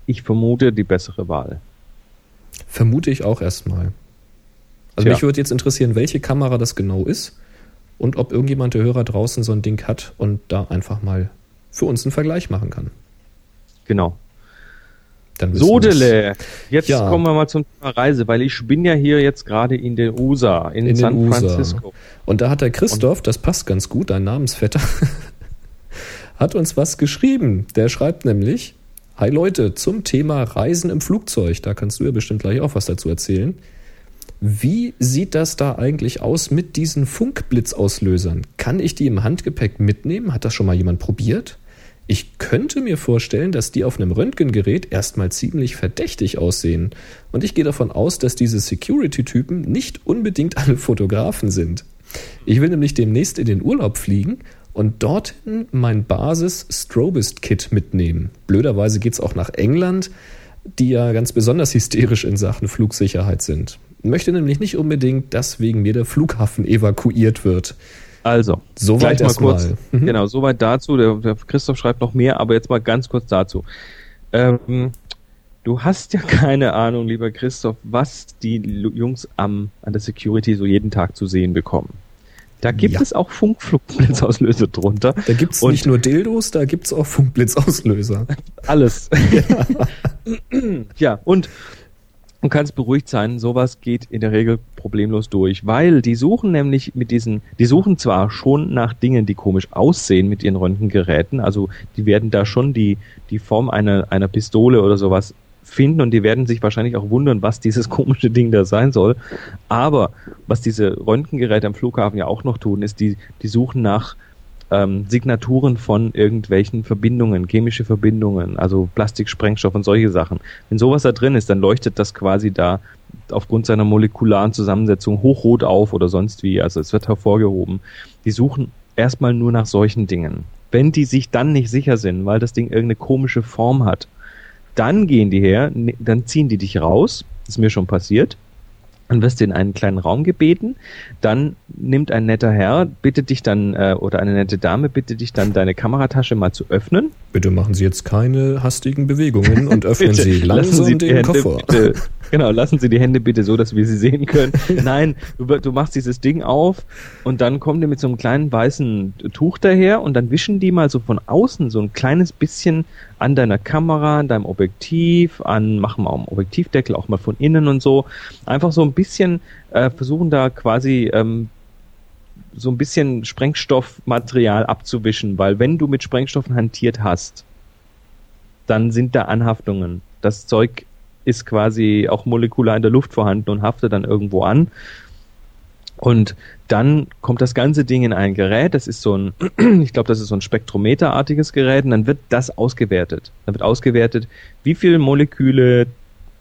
ich vermute, die bessere Wahl. Vermute ich auch erstmal. Also Tja. mich würde jetzt interessieren, welche Kamera das genau ist und ob irgendjemand der Hörer draußen so ein Ding hat und da einfach mal für uns einen Vergleich machen kann. Genau. Dann Sodele. Jetzt ja. kommen wir mal zum Thema Reise, weil ich bin ja hier jetzt gerade in den USA, in, in San USA. Francisco. Und da hat der Christoph, das passt ganz gut, ein Namensvetter, hat uns was geschrieben. Der schreibt nämlich, Hi Leute, zum Thema Reisen im Flugzeug. Da kannst du ja bestimmt gleich auch was dazu erzählen. Wie sieht das da eigentlich aus mit diesen Funkblitzauslösern? Kann ich die im Handgepäck mitnehmen? Hat das schon mal jemand probiert? Ich könnte mir vorstellen, dass die auf einem Röntgengerät erstmal ziemlich verdächtig aussehen. Und ich gehe davon aus, dass diese Security-Typen nicht unbedingt alle Fotografen sind. Ich will nämlich demnächst in den Urlaub fliegen und dorthin mein Basis-Strobist-Kit mitnehmen. Blöderweise geht es auch nach England, die ja ganz besonders hysterisch in Sachen Flugsicherheit sind möchte nämlich nicht unbedingt, dass wegen mir der Flughafen evakuiert wird. Also, soweit mal kurz. Mal. Mhm. Genau, soweit dazu. Der, der, Christoph schreibt noch mehr, aber jetzt mal ganz kurz dazu. Ähm, du hast ja keine Ahnung, lieber Christoph, was die Jungs am, an der Security so jeden Tag zu sehen bekommen. Da gibt ja. es auch Funkflugblitzauslöser drunter. Da gibt es nicht nur Dildos, da gibt es auch Funkblitzauslöser. Alles. Ja. ja, und und kannst beruhigt sein, sowas geht in der Regel problemlos durch, weil die suchen nämlich mit diesen, die suchen zwar schon nach Dingen, die komisch aussehen mit ihren Röntgengeräten, also die werden da schon die, die Form einer, einer Pistole oder sowas finden und die werden sich wahrscheinlich auch wundern, was dieses komische Ding da sein soll. Aber was diese Röntgengeräte am Flughafen ja auch noch tun, ist, die, die suchen nach ähm, Signaturen von irgendwelchen Verbindungen, chemische Verbindungen, also Plastik, Sprengstoff und solche Sachen. Wenn sowas da drin ist, dann leuchtet das quasi da aufgrund seiner molekularen Zusammensetzung hochrot auf oder sonst wie. Also es wird hervorgehoben. Die suchen erstmal nur nach solchen Dingen. Wenn die sich dann nicht sicher sind, weil das Ding irgendeine komische Form hat, dann gehen die her, ne, dann ziehen die dich raus. Ist mir schon passiert dann wirst du in einen kleinen Raum gebeten, dann nimmt ein netter Herr, bittet dich dann, äh, oder eine nette Dame bittet dich dann, deine Kameratasche mal zu öffnen. Bitte machen Sie jetzt keine hastigen Bewegungen und öffnen Sie langsam Sie den Hände Koffer. Bitte, genau, lassen Sie die Hände bitte so, dass wir sie sehen können. Nein, du, du machst dieses Ding auf und dann kommen die mit so einem kleinen weißen Tuch daher und dann wischen die mal so von außen so ein kleines bisschen an deiner Kamera, an deinem Objektiv, an, machen wir auch einen Objektivdeckel auch mal von innen und so. Einfach so ein bisschen äh, versuchen da quasi ähm, so ein bisschen Sprengstoffmaterial abzuwischen, weil wenn du mit Sprengstoffen hantiert hast, dann sind da Anhaftungen. Das Zeug ist quasi auch molekular in der Luft vorhanden und haftet dann irgendwo an. Und dann kommt das ganze Ding in ein Gerät, das ist so ein, ich glaube, das ist so ein Spektrometerartiges Gerät, und dann wird das ausgewertet. Dann wird ausgewertet, wie viele Moleküle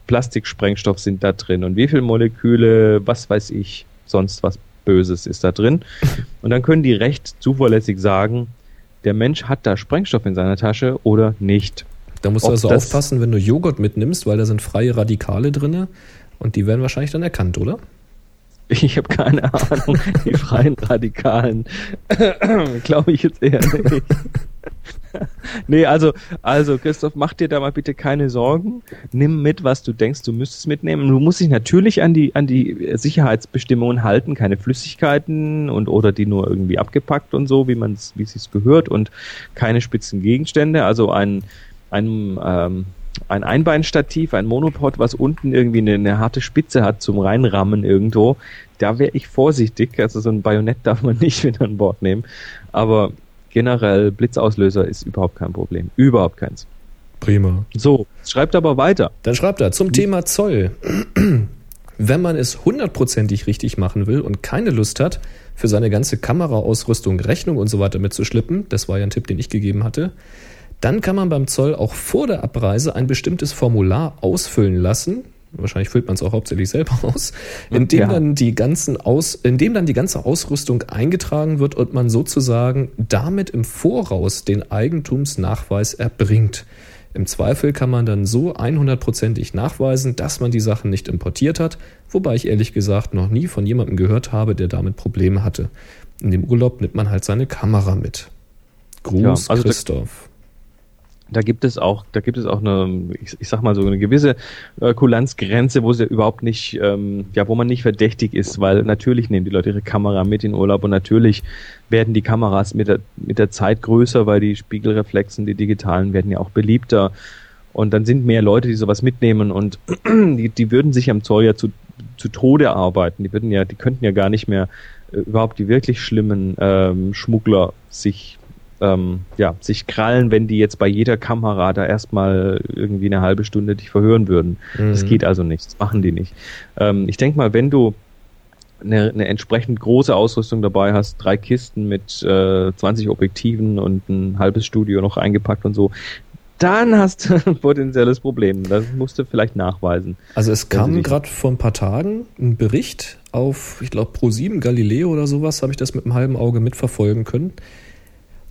Plastiksprengstoff sind da drin und wie viele Moleküle, was weiß ich, sonst was Böses ist da drin. Und dann können die recht zuverlässig sagen, der Mensch hat da Sprengstoff in seiner Tasche oder nicht. Da musst du also aufpassen, wenn du Joghurt mitnimmst, weil da sind freie Radikale drin und die werden wahrscheinlich dann erkannt, oder? Ich habe keine Ahnung. Die freien Radikalen. Glaube ich jetzt eher nicht. nee, also, also Christoph, mach dir da mal bitte keine Sorgen. Nimm mit, was du denkst, du müsstest mitnehmen. Du musst dich natürlich an die, an die Sicherheitsbestimmungen halten, keine Flüssigkeiten und oder die nur irgendwie abgepackt und so, wie man es, wie es sich gehört und keine spitzen Gegenstände. Also ein, ein ähm, ein Einbeinstativ, ein Monopod, was unten irgendwie eine, eine harte Spitze hat zum Reinrammen irgendwo, da wäre ich vorsichtig. Also so ein Bajonett darf man nicht mit an Bord nehmen. Aber generell Blitzauslöser ist überhaupt kein Problem. Überhaupt keins. Prima. So, schreibt aber weiter. Dann schreibt er zum Thema Zoll. Wenn man es hundertprozentig richtig machen will und keine Lust hat, für seine ganze Kameraausrüstung, Rechnung und so weiter mitzuschlippen, das war ja ein Tipp, den ich gegeben hatte, dann kann man beim Zoll auch vor der Abreise ein bestimmtes Formular ausfüllen lassen. Wahrscheinlich füllt man es auch hauptsächlich selber aus, in dem ja. dann die ganzen aus, in dem dann die ganze Ausrüstung eingetragen wird und man sozusagen damit im Voraus den Eigentumsnachweis erbringt. Im Zweifel kann man dann so 100%ig nachweisen, dass man die Sachen nicht importiert hat, wobei ich ehrlich gesagt noch nie von jemandem gehört habe, der damit Probleme hatte. In dem Urlaub nimmt man halt seine Kamera mit. Gruß, ja, also Christoph da gibt es auch, da gibt es auch eine, ich, ich sag mal so eine gewisse äh, Kulanzgrenze, wo sie überhaupt nicht, ähm, ja, wo man nicht verdächtig ist, weil natürlich nehmen die Leute ihre Kamera mit in Urlaub und natürlich werden die Kameras mit der, mit der Zeit größer, weil die Spiegelreflexen, die digitalen, werden ja auch beliebter. Und dann sind mehr Leute, die sowas mitnehmen und die, die würden sich am Zoll ja zu, zu Tode arbeiten. Die würden ja, die könnten ja gar nicht mehr äh, überhaupt die wirklich schlimmen ähm, Schmuggler sich ähm, ja, sich krallen, wenn die jetzt bei jeder Kamera da erstmal irgendwie eine halbe Stunde dich verhören würden. Mhm. Das geht also nicht, das machen die nicht. Ähm, ich denke mal, wenn du eine, eine entsprechend große Ausrüstung dabei hast, drei Kisten mit äh, 20 Objektiven und ein halbes Studio noch eingepackt und so, dann hast du ein potenzielles Problem. Das musst du vielleicht nachweisen. Also es kam gerade vor ein paar Tagen ein Bericht auf, ich glaube, Pro7 Galileo oder sowas, habe ich das mit einem halben Auge mitverfolgen können.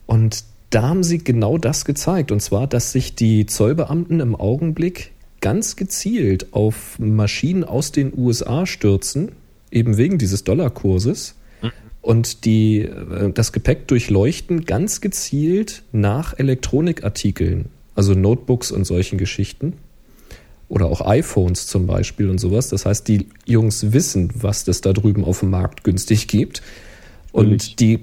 Und da haben sie genau das gezeigt. Und zwar, dass sich die Zollbeamten im Augenblick ganz gezielt auf Maschinen aus den USA stürzen, eben wegen dieses Dollarkurses. Mhm. Und die, äh, das Gepäck durchleuchten ganz gezielt nach Elektronikartikeln, also Notebooks und solchen Geschichten. Oder auch iPhones zum Beispiel und sowas. Das heißt, die Jungs wissen, was es da drüben auf dem Markt günstig gibt. Und die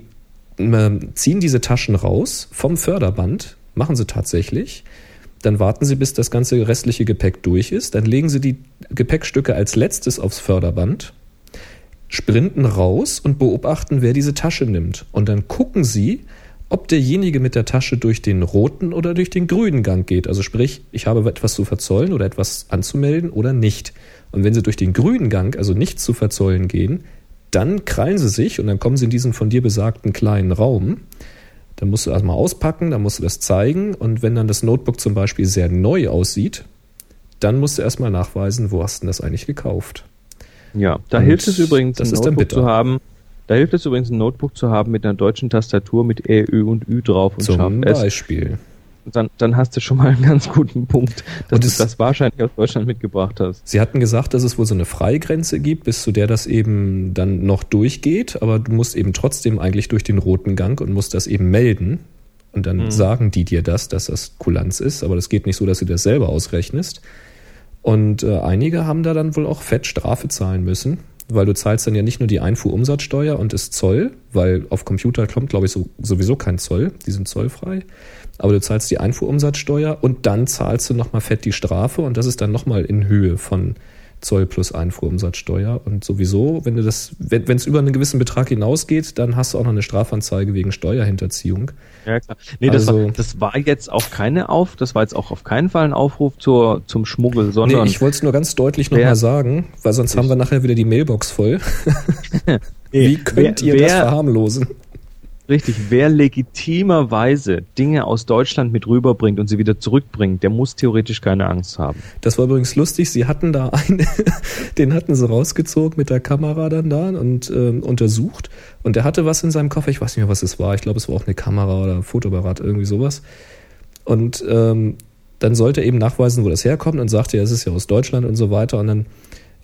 ziehen diese Taschen raus vom Förderband, machen sie tatsächlich. Dann warten Sie, bis das ganze restliche Gepäck durch ist. Dann legen Sie die Gepäckstücke als letztes aufs Förderband, sprinten raus und beobachten, wer diese Tasche nimmt. Und dann gucken Sie, ob derjenige mit der Tasche durch den roten oder durch den grünen Gang geht. Also sprich, ich habe etwas zu verzollen oder etwas anzumelden oder nicht. Und wenn Sie durch den grünen Gang, also nichts zu verzollen gehen, dann krallen Sie sich und dann kommen Sie in diesen von dir besagten kleinen Raum. Dann musst du erstmal auspacken, dann musst du das zeigen und wenn dann das Notebook zum Beispiel sehr neu aussieht, dann musst du erstmal nachweisen, wo hast du das eigentlich gekauft. Ja, da und hilft es übrigens, das ein Notebook zu haben, da hilft es übrigens, ein Notebook zu haben mit einer deutschen Tastatur mit E, Ö und Ü drauf und Zum Beispiel. Dann, dann hast du schon mal einen ganz guten Punkt, dass du das wahrscheinlich aus Deutschland mitgebracht hast. Sie hatten gesagt, dass es wohl so eine Freigrenze gibt, bis zu der das eben dann noch durchgeht, aber du musst eben trotzdem eigentlich durch den roten Gang und musst das eben melden. Und dann mhm. sagen die dir das, dass das Kulanz ist, aber das geht nicht so, dass du das selber ausrechnest. Und äh, einige haben da dann wohl auch fett Strafe zahlen müssen weil du zahlst dann ja nicht nur die Einfuhrumsatzsteuer und das Zoll, weil auf Computer kommt, glaube ich, so, sowieso kein Zoll, die sind zollfrei. Aber du zahlst die Einfuhrumsatzsteuer und dann zahlst du nochmal fett die Strafe und das ist dann nochmal in Höhe von Zoll plus Einfuhrumsatzsteuer. Und sowieso, wenn du das, wenn es über einen gewissen Betrag hinausgeht, dann hast du auch noch eine Strafanzeige wegen Steuerhinterziehung. Ja, klar. Nee, das, also, war, das war jetzt auch keine Auf, das war jetzt auch auf keinen Fall ein Aufruf zur, zum Schmuggel, sondern. Nee, ich wollte es nur ganz deutlich nochmal sagen, weil sonst haben wir nachher wieder die Mailbox voll. Wie könnt wer, ihr wer, das verharmlosen? Richtig, wer legitimerweise Dinge aus Deutschland mit rüberbringt und sie wieder zurückbringt, der muss theoretisch keine Angst haben. Das war übrigens lustig, sie hatten da einen, den hatten sie rausgezogen mit der Kamera dann da und äh, untersucht und der hatte was in seinem Koffer, ich weiß nicht mehr, was es war, ich glaube, es war auch eine Kamera oder ein Fotoapparat, irgendwie sowas. Und ähm, dann sollte er eben nachweisen, wo das herkommt und sagte, ja, es ist ja aus Deutschland und so weiter und dann,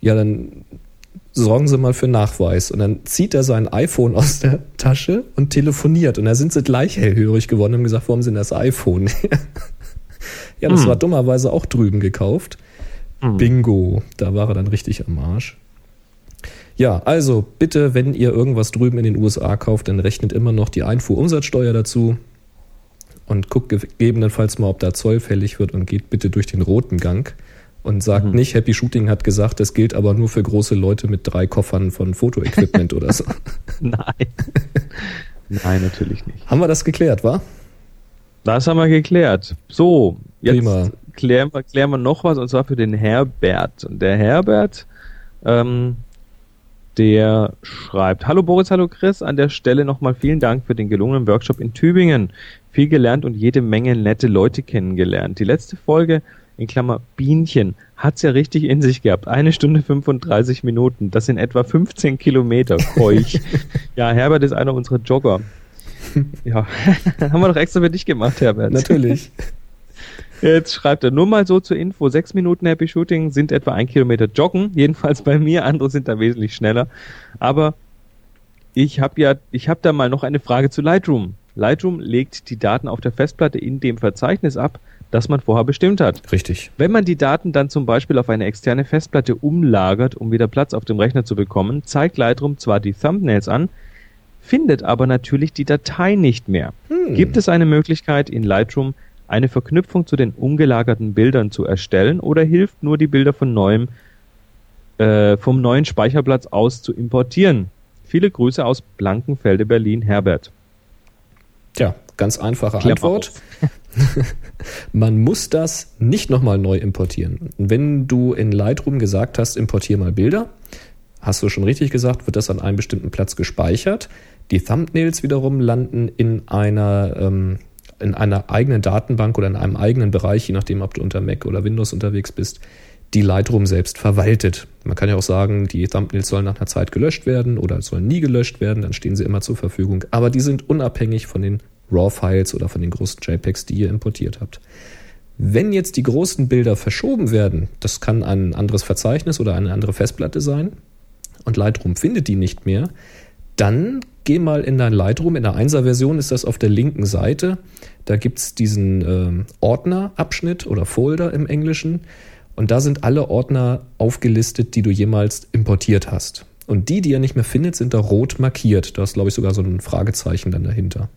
ja, dann sorgen Sie mal für Nachweis. Und dann zieht er sein iPhone aus der Tasche und telefoniert. Und da sind sie gleich hellhörig geworden und haben gesagt, warum sind das iPhone? ja, das hm. war dummerweise auch drüben gekauft. Hm. Bingo, da war er dann richtig am Arsch. Ja, also bitte, wenn ihr irgendwas drüben in den USA kauft, dann rechnet immer noch die Einfuhrumsatzsteuer dazu und guckt gegebenenfalls mal, ob da Zoll fällig wird und geht bitte durch den roten Gang und sagt mhm. nicht, Happy Shooting hat gesagt, das gilt aber nur für große Leute mit drei Koffern von Fotoequipment oder so. Nein. Nein, natürlich nicht. Haben wir das geklärt, wa? Das haben wir geklärt. So, jetzt Prima. Klären, wir, klären wir noch was und zwar für den Herbert. Und der Herbert, ähm, der schreibt, Hallo Boris, hallo Chris, an der Stelle nochmal vielen Dank für den gelungenen Workshop in Tübingen. Viel gelernt und jede Menge nette Leute kennengelernt. Die letzte Folge in Klammer Bienchen, hat's ja richtig in sich gehabt. Eine Stunde 35 Minuten. Das sind etwa 15 Kilometer. Keuch. ja, Herbert ist einer unserer Jogger. Ja, haben wir doch extra für dich gemacht, Herbert. Natürlich. Jetzt schreibt er nur mal so zur Info. Sechs Minuten Happy Shooting sind etwa ein Kilometer Joggen. Jedenfalls bei mir. Andere sind da wesentlich schneller. Aber ich habe ja, ich habe da mal noch eine Frage zu Lightroom. Lightroom legt die Daten auf der Festplatte in dem Verzeichnis ab, das man vorher bestimmt hat. Richtig. Wenn man die Daten dann zum Beispiel auf eine externe Festplatte umlagert, um wieder Platz auf dem Rechner zu bekommen, zeigt Lightroom zwar die Thumbnails an, findet aber natürlich die Datei nicht mehr. Hm. Gibt es eine Möglichkeit in Lightroom eine Verknüpfung zu den umgelagerten Bildern zu erstellen oder hilft nur die Bilder von neuem äh, vom neuen Speicherplatz aus zu importieren? Viele Grüße aus Blankenfelde, Berlin, Herbert. Tja, ganz einfache Klär Antwort. Man muss das nicht nochmal neu importieren. Wenn du in Lightroom gesagt hast, importier mal Bilder, hast du schon richtig gesagt, wird das an einem bestimmten Platz gespeichert. Die Thumbnails wiederum landen in einer, ähm, in einer eigenen Datenbank oder in einem eigenen Bereich, je nachdem, ob du unter Mac oder Windows unterwegs bist, die Lightroom selbst verwaltet. Man kann ja auch sagen, die Thumbnails sollen nach einer Zeit gelöscht werden oder sollen nie gelöscht werden, dann stehen sie immer zur Verfügung. Aber die sind unabhängig von den RAW-Files oder von den großen JPEGs, die ihr importiert habt. Wenn jetzt die großen Bilder verschoben werden, das kann ein anderes Verzeichnis oder eine andere Festplatte sein, und Lightroom findet die nicht mehr, dann geh mal in dein Lightroom. In der 1er-Version ist das auf der linken Seite. Da gibt es diesen äh, Ordner-Abschnitt oder Folder im Englischen. Und da sind alle Ordner aufgelistet, die du jemals importiert hast. Und die, die ihr nicht mehr findet, sind da rot markiert. Da ist, glaube ich, sogar so ein Fragezeichen dann dahinter.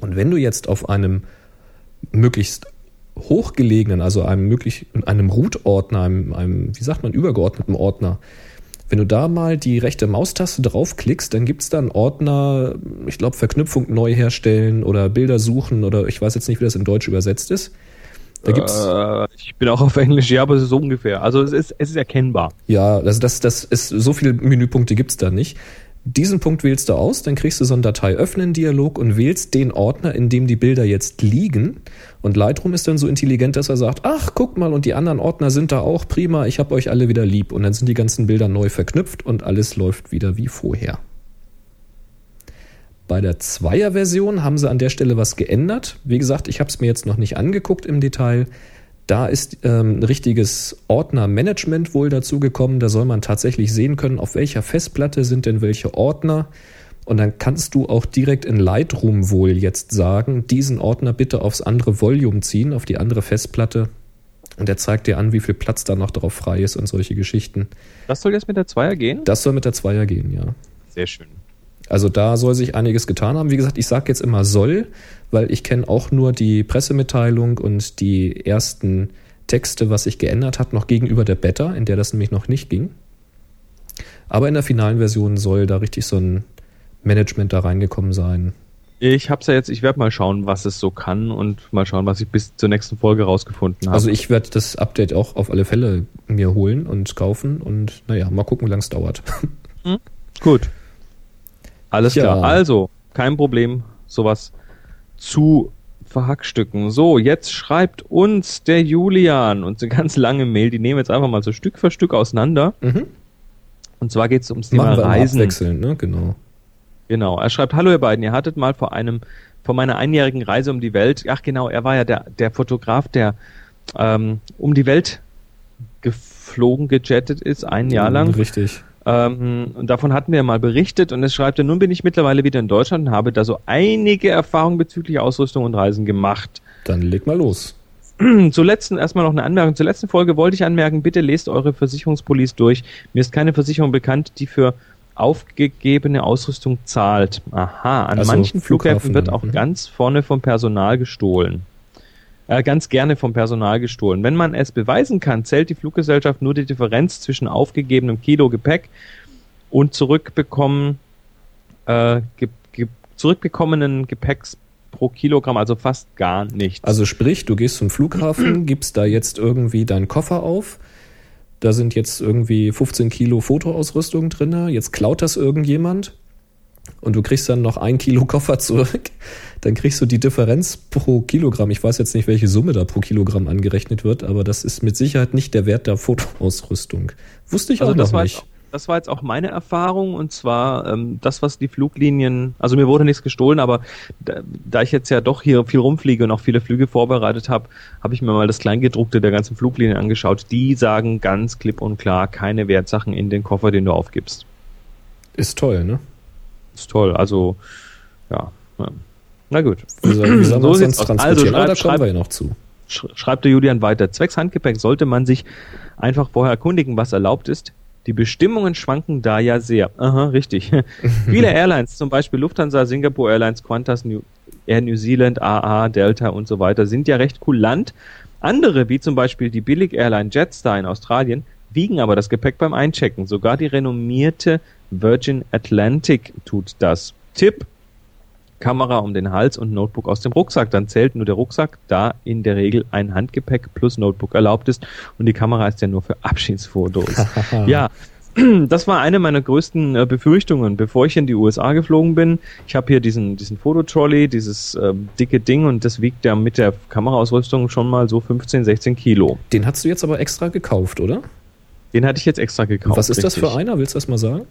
Und wenn du jetzt auf einem möglichst hochgelegenen, also einem möglich, einem Root-Ordner, einem, einem, wie sagt man, übergeordneten Ordner, wenn du da mal die rechte Maustaste draufklickst, dann gibt's da einen Ordner, ich glaube, Verknüpfung neu herstellen oder Bilder suchen oder ich weiß jetzt nicht, wie das in Deutsch übersetzt ist. Da gibt's äh, ich bin auch auf Englisch, ja, aber es ist so ungefähr. Also es ist, es ist erkennbar. Ja, also das, das ist, so viele Menüpunkte gibt's da nicht. Diesen Punkt wählst du aus, dann kriegst du so einen Datei öffnen Dialog und wählst den Ordner, in dem die Bilder jetzt liegen. Und Lightroom ist dann so intelligent, dass er sagt, ach, guck mal, und die anderen Ordner sind da auch prima, ich hab euch alle wieder lieb. Und dann sind die ganzen Bilder neu verknüpft und alles läuft wieder wie vorher. Bei der Zweier-Version haben sie an der Stelle was geändert. Wie gesagt, ich habe es mir jetzt noch nicht angeguckt im Detail. Da ist ähm, ein richtiges Ordnermanagement wohl dazugekommen. Da soll man tatsächlich sehen können, auf welcher Festplatte sind denn welche Ordner. Und dann kannst du auch direkt in Lightroom wohl jetzt sagen, diesen Ordner bitte aufs andere Volume ziehen, auf die andere Festplatte. Und er zeigt dir an, wie viel Platz da noch drauf frei ist und solche Geschichten. Das soll jetzt mit der Zweier gehen? Das soll mit der Zweier gehen, ja. Sehr schön. Also da soll sich einiges getan haben. Wie gesagt, ich sage jetzt immer soll, weil ich kenne auch nur die Pressemitteilung und die ersten Texte, was sich geändert hat, noch gegenüber der Beta, in der das nämlich noch nicht ging. Aber in der finalen Version soll da richtig so ein Management da reingekommen sein. Ich hab's ja jetzt, ich werde mal schauen, was es so kann und mal schauen, was ich bis zur nächsten Folge rausgefunden habe. Also ich werde das Update auch auf alle Fälle mir holen und kaufen und naja, mal gucken, wie lange es dauert. Hm? Gut. Alles ja. klar. Also, kein Problem, sowas zu verhackstücken. So, jetzt schreibt uns der Julian und eine ganz lange Mail, die nehmen wir jetzt einfach mal so Stück für Stück auseinander. Mhm. Und zwar geht es ums Thema Machen wir Reisen. Abwechseln, ne? Genau. Genau. Er schreibt, hallo ihr beiden, ihr hattet mal vor einem, vor meiner einjährigen Reise um die Welt, ach genau, er war ja der, der Fotograf, der ähm, um die Welt geflogen, gejettet ist, ein Jahr lang. Richtig. Ähm, und davon hatten wir mal berichtet und es schreibt er, nun bin ich mittlerweile wieder in Deutschland und habe da so einige Erfahrungen bezüglich Ausrüstung und Reisen gemacht. Dann leg mal los. Zur letzten, erstmal noch eine Anmerkung. Zur letzten Folge wollte ich anmerken, bitte lest eure Versicherungspolice durch. Mir ist keine Versicherung bekannt, die für aufgegebene Ausrüstung zahlt. Aha, an also manchen Flughäfen wird auch mhm. ganz vorne vom Personal gestohlen äh, ganz gerne vom Personal gestohlen. Wenn man es beweisen kann, zählt die Fluggesellschaft nur die Differenz zwischen aufgegebenem Kilo Gepäck und zurückbekommen, äh, ge ge zurückbekommenen Gepäcks pro Kilogramm, also fast gar nichts. Also sprich, du gehst zum Flughafen, gibst da jetzt irgendwie deinen Koffer auf, da sind jetzt irgendwie 15 Kilo Fotoausrüstung drin, jetzt klaut das irgendjemand und du kriegst dann noch ein Kilo Koffer zurück, dann kriegst du die Differenz pro Kilogramm. Ich weiß jetzt nicht, welche Summe da pro Kilogramm angerechnet wird, aber das ist mit Sicherheit nicht der Wert der Fotoausrüstung. Wusste ich also auch noch nicht. das war jetzt auch meine Erfahrung und zwar ähm, das, was die Fluglinien, also mir wurde nichts gestohlen, aber da, da ich jetzt ja doch hier viel rumfliege und auch viele Flüge vorbereitet habe, habe ich mir mal das Kleingedruckte der ganzen Fluglinien angeschaut. Die sagen ganz klipp und klar, keine Wertsachen in den Koffer, den du aufgibst. Ist toll, ne? ist toll. Also, ja. Na gut. Soll, wie soll so sonst transportieren? Also, schreib, da kommen wir ja noch zu. Schreibt der Julian weiter. Zwecks Handgepäck sollte man sich einfach vorher erkundigen, was erlaubt ist. Die Bestimmungen schwanken da ja sehr. Aha, richtig. Viele Airlines, zum Beispiel Lufthansa, Singapore Airlines, Qantas, New, Air New Zealand, AA, Delta und so weiter, sind ja recht kulant. Andere, wie zum Beispiel die Billig-Airline Jetstar in Australien, wiegen aber das Gepäck beim Einchecken. Sogar die renommierte Virgin Atlantic tut das. Tipp, Kamera um den Hals und Notebook aus dem Rucksack. Dann zählt nur der Rucksack, da in der Regel ein Handgepäck plus Notebook erlaubt ist und die Kamera ist ja nur für Abschiedsfotos. ja, das war eine meiner größten äh, Befürchtungen, bevor ich in die USA geflogen bin. Ich habe hier diesen, diesen Fototrolley, dieses äh, dicke Ding und das wiegt ja mit der Kameraausrüstung schon mal so 15, 16 Kilo. Den hast du jetzt aber extra gekauft, oder? Den hatte ich jetzt extra gekauft. Was ist richtig. das für einer? Willst du das mal sagen?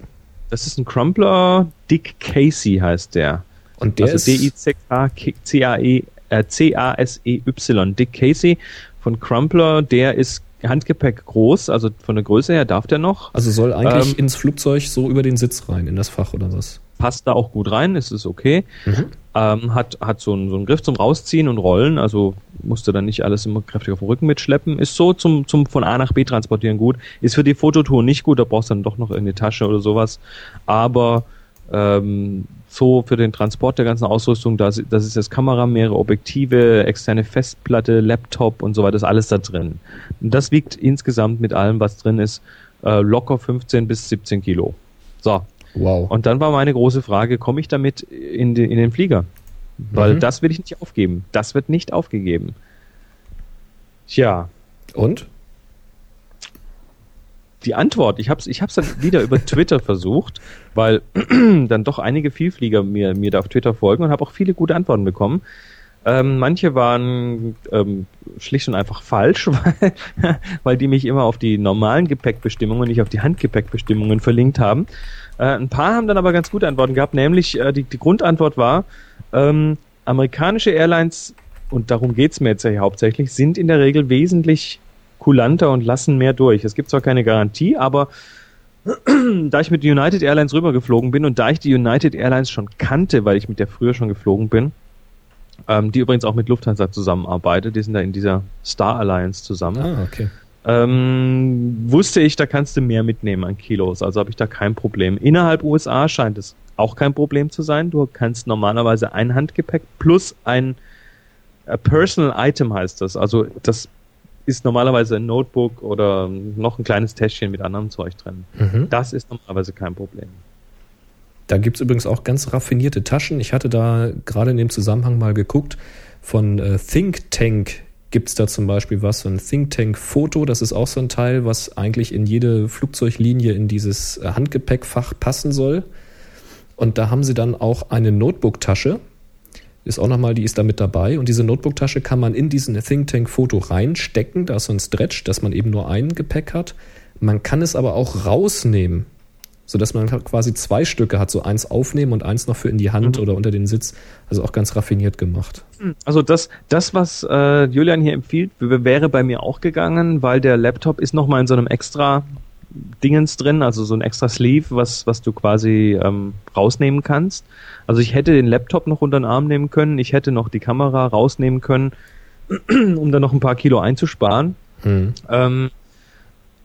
Das ist ein Crumpler, Dick Casey heißt der. Und der also D-I-C-A-C-A-S-E-Y. Dick Casey von Crumpler, der ist Handgepäck groß, also von der Größe her darf der noch. Also soll eigentlich ähm, ins Flugzeug so über den Sitz rein, in das Fach oder was? Passt da auch gut rein, ist es okay. Mhm. Ähm, hat hat so einen, so einen Griff zum Rausziehen und Rollen, also musste dann nicht alles immer kräftig auf dem Rücken mitschleppen. Ist so zum, zum von A nach B transportieren gut. Ist für die Fototour nicht gut, da brauchst du dann doch noch irgendeine Tasche oder sowas. Aber ähm, so für den Transport der ganzen Ausrüstung, das, das ist das Kamera, mehrere Objektive, externe Festplatte, Laptop und so weiter, ist alles da drin. Und das wiegt insgesamt mit allem, was drin ist, äh, locker 15 bis 17 Kilo. So. Wow. Und dann war meine große Frage, komme ich damit in den, in den Flieger? Weil mhm. das will ich nicht aufgeben. Das wird nicht aufgegeben. Tja. Und? Die Antwort, ich habe es ich hab's dann wieder über Twitter versucht, weil dann doch einige Vielflieger mir, mir da auf Twitter folgen und habe auch viele gute Antworten bekommen. Ähm, manche waren ähm, schlicht und einfach falsch, weil, weil die mich immer auf die normalen Gepäckbestimmungen, nicht auf die Handgepäckbestimmungen verlinkt haben. Äh, ein paar haben dann aber ganz gute Antworten gehabt, nämlich äh, die, die Grundantwort war, ähm, amerikanische Airlines, und darum geht's mir jetzt ja hauptsächlich, sind in der Regel wesentlich kulanter und lassen mehr durch. Es gibt zwar keine Garantie, aber da ich mit United Airlines rübergeflogen bin und da ich die United Airlines schon kannte, weil ich mit der früher schon geflogen bin, ähm, die übrigens auch mit Lufthansa zusammenarbeitet, die sind da in dieser Star Alliance zusammen. Ah, okay. Ähm, wusste ich, da kannst du mehr mitnehmen an Kilos, also habe ich da kein Problem. Innerhalb USA scheint es auch kein Problem zu sein. Du kannst normalerweise ein Handgepäck plus ein Personal Item heißt das. Also das ist normalerweise ein Notebook oder noch ein kleines Täschchen mit anderem Zeug drin. Mhm. Das ist normalerweise kein Problem. Da gibt es übrigens auch ganz raffinierte Taschen. Ich hatte da gerade in dem Zusammenhang mal geguckt. Von äh, Think Tank gibt es da zum Beispiel was, so ein Think Tank Foto. Das ist auch so ein Teil, was eigentlich in jede Flugzeuglinie in dieses äh, Handgepäckfach passen soll. Und da haben sie dann auch eine Notebook-Tasche ist auch nochmal, die ist da mit dabei. Und diese Notebook-Tasche kann man in diesen Think Tank-Foto reinstecken. Da ist so ein Stretch, dass man eben nur ein Gepäck hat. Man kann es aber auch rausnehmen, sodass man quasi zwei Stücke hat, so eins aufnehmen und eins noch für in die Hand mhm. oder unter den Sitz. Also auch ganz raffiniert gemacht. Also das, das was äh, Julian hier empfiehlt, wäre bei mir auch gegangen, weil der Laptop ist nochmal in so einem extra Dingens drin, also so ein extra Sleeve, was, was du quasi ähm, rausnehmen kannst. Also ich hätte den Laptop noch unter den Arm nehmen können, ich hätte noch die Kamera rausnehmen können, um dann noch ein paar Kilo einzusparen. Hm. Ähm,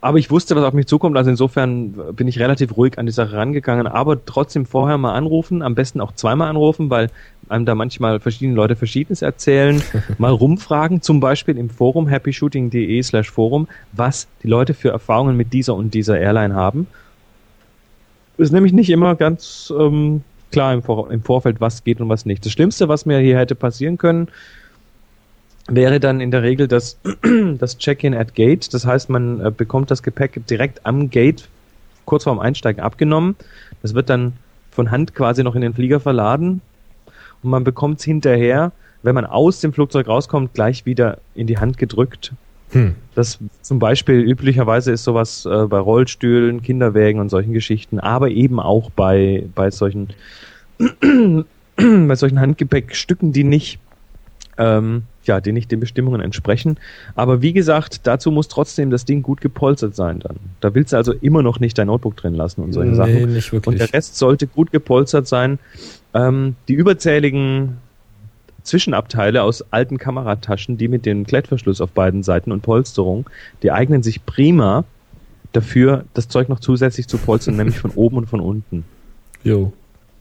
aber ich wusste, was auf mich zukommt, also insofern bin ich relativ ruhig an die Sache rangegangen, aber trotzdem vorher mal anrufen, am besten auch zweimal anrufen, weil einem da manchmal verschiedene Leute Verschiedenes erzählen, mal rumfragen, zum Beispiel im Forum happyshooting.de slash Forum, was die Leute für Erfahrungen mit dieser und dieser Airline haben. Ist nämlich nicht immer ganz ähm, klar im, Vor im Vorfeld, was geht und was nicht. Das Schlimmste, was mir hier hätte passieren können, wäre dann in der Regel das, das Check-in at Gate. Das heißt, man äh, bekommt das Gepäck direkt am Gate kurz vorm Einsteigen abgenommen. Das wird dann von Hand quasi noch in den Flieger verladen und man bekommt es hinterher, wenn man aus dem Flugzeug rauskommt, gleich wieder in die Hand gedrückt. Hm. Das zum Beispiel üblicherweise ist sowas äh, bei Rollstühlen, Kinderwägen und solchen Geschichten, aber eben auch bei, bei solchen bei solchen Handgepäckstücken, die nicht ähm, ja, die nicht den Bestimmungen entsprechen. Aber wie gesagt, dazu muss trotzdem das Ding gut gepolstert sein dann. Da willst du also immer noch nicht dein Notebook drin lassen und solche nee, Sachen. Nicht wirklich. Und der Rest sollte gut gepolstert sein. Ähm, die überzähligen Zwischenabteile aus alten Kamerataschen, die mit dem Klettverschluss auf beiden Seiten und Polsterung, die eignen sich prima dafür, das Zeug noch zusätzlich zu polstern, nämlich von oben und von unten. Jo.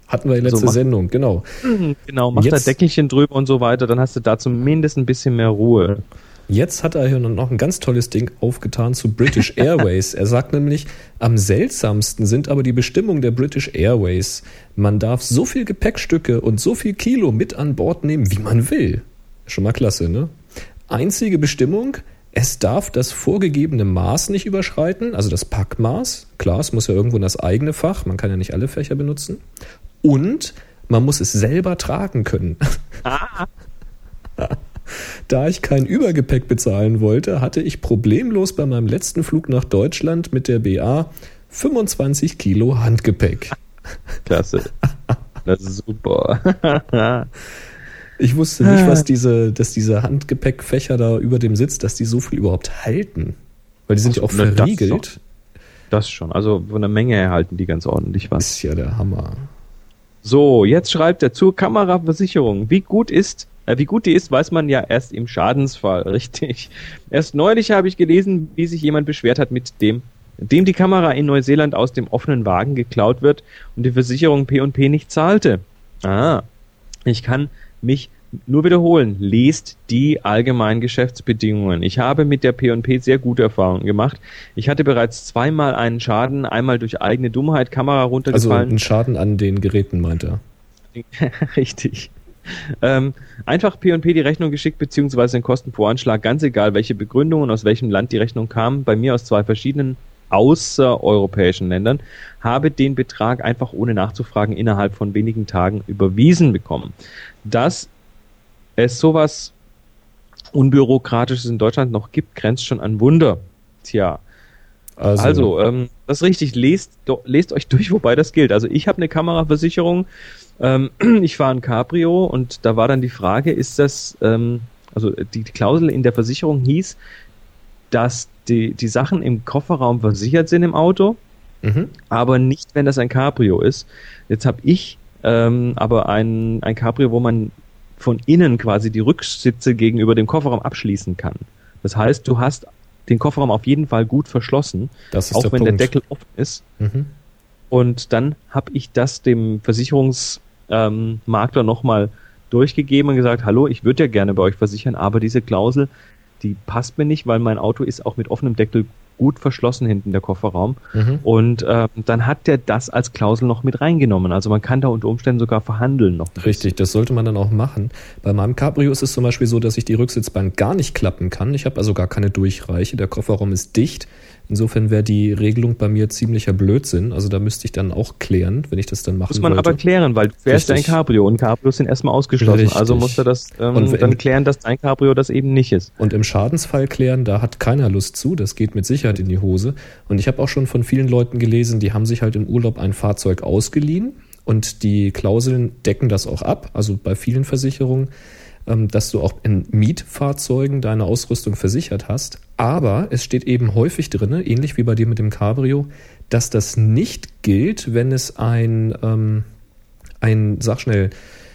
Hatten wir in letzter so, Sendung, genau. Mhm, genau, mach Jetzt, da Deckelchen drüber und so weiter, dann hast du da zumindest ein bisschen mehr Ruhe. Jetzt hat er hier noch ein ganz tolles Ding aufgetan zu British Airways. er sagt nämlich, am seltsamsten sind aber die Bestimmungen der British Airways. Man darf so viel Gepäckstücke und so viel Kilo mit an Bord nehmen, wie man will. Schon mal klasse, ne? Einzige Bestimmung, es darf das vorgegebene Maß nicht überschreiten, also das Packmaß. Klar, es muss ja irgendwo in das eigene Fach, man kann ja nicht alle Fächer benutzen und man muss es selber tragen können. Ah. Da ich kein Übergepäck bezahlen wollte, hatte ich problemlos bei meinem letzten Flug nach Deutschland mit der BA 25 Kilo Handgepäck. Klasse. Das ist super. Ich wusste nicht, was diese, dass diese Handgepäckfächer da über dem Sitz, dass die so viel überhaupt halten. Weil die sind ja auch verriegelt. Das, das schon. Also von der Menge her halten die ganz ordentlich was. Ist ja der Hammer. So, jetzt schreibt er zur Kameraversicherung. Wie gut ist, äh, wie gut die ist, weiß man ja erst im Schadensfall, richtig. Erst neulich habe ich gelesen, wie sich jemand beschwert hat mit dem, dem die Kamera in Neuseeland aus dem offenen Wagen geklaut wird und die Versicherung P&P nicht zahlte. Ah, ich kann mich nur wiederholen, lest die allgemeinen Geschäftsbedingungen. Ich habe mit der P&P sehr gute Erfahrungen gemacht. Ich hatte bereits zweimal einen Schaden, einmal durch eigene Dummheit, Kamera runtergefallen. Also einen Schaden an den Geräten, meint er. Richtig. Ähm, einfach P&P die Rechnung geschickt, beziehungsweise den Kostenvoranschlag, ganz egal, welche Begründungen, aus welchem Land die Rechnung kam, bei mir aus zwei verschiedenen außereuropäischen Ländern, habe den Betrag einfach ohne nachzufragen innerhalb von wenigen Tagen überwiesen bekommen. Das es sowas Unbürokratisches in Deutschland noch gibt, grenzt schon an Wunder. Tja. Also, also ähm, das ist richtig, lest, do, lest euch durch, wobei das gilt. Also ich habe eine Kameraversicherung, ähm, ich fahre ein Cabrio und da war dann die Frage, ist das, ähm, also die, die Klausel in der Versicherung hieß, dass die, die Sachen im Kofferraum versichert sind im Auto, mhm. aber nicht, wenn das ein Cabrio ist. Jetzt habe ich ähm, aber ein, ein Cabrio, wo man von innen quasi die Rücksitze gegenüber dem Kofferraum abschließen kann. Das heißt, du hast den Kofferraum auf jeden Fall gut verschlossen, auch der wenn Punkt. der Deckel offen ist. Mhm. Und dann habe ich das dem Versicherungsmakler ähm, nochmal durchgegeben und gesagt, hallo, ich würde ja gerne bei euch versichern, aber diese Klausel, die passt mir nicht, weil mein Auto ist auch mit offenem Deckel gut verschlossen hinten der Kofferraum. Mhm. Und äh, dann hat der das als Klausel noch mit reingenommen. Also man kann da unter Umständen sogar verhandeln noch. Richtig, das sollte man dann auch machen. Bei meinem Cabrio ist es zum Beispiel so, dass ich die Rücksitzbank gar nicht klappen kann. Ich habe also gar keine Durchreiche. Der Kofferraum ist dicht. Insofern wäre die Regelung bei mir ziemlicher Blödsinn. Also da müsste ich dann auch klären, wenn ich das dann machen Muss man wollte. aber klären, weil du Richtig. ein Cabrio und Cabrios sind erstmal ausgeschlossen. Richtig. Also muss er das ähm, und dann klären, dass dein Cabrio das eben nicht ist. Und im Schadensfall klären, da hat keiner Lust zu. Das geht mit Sicherheit in die Hose. Und ich habe auch schon von vielen Leuten gelesen, die haben sich halt im Urlaub ein Fahrzeug ausgeliehen und die Klauseln decken das auch ab. Also bei vielen Versicherungen dass du auch in Mietfahrzeugen deine Ausrüstung versichert hast. Aber es steht eben häufig drin, ähnlich wie bei dir mit dem Cabrio, dass das nicht gilt, wenn es ein, ähm, ein sag schnell,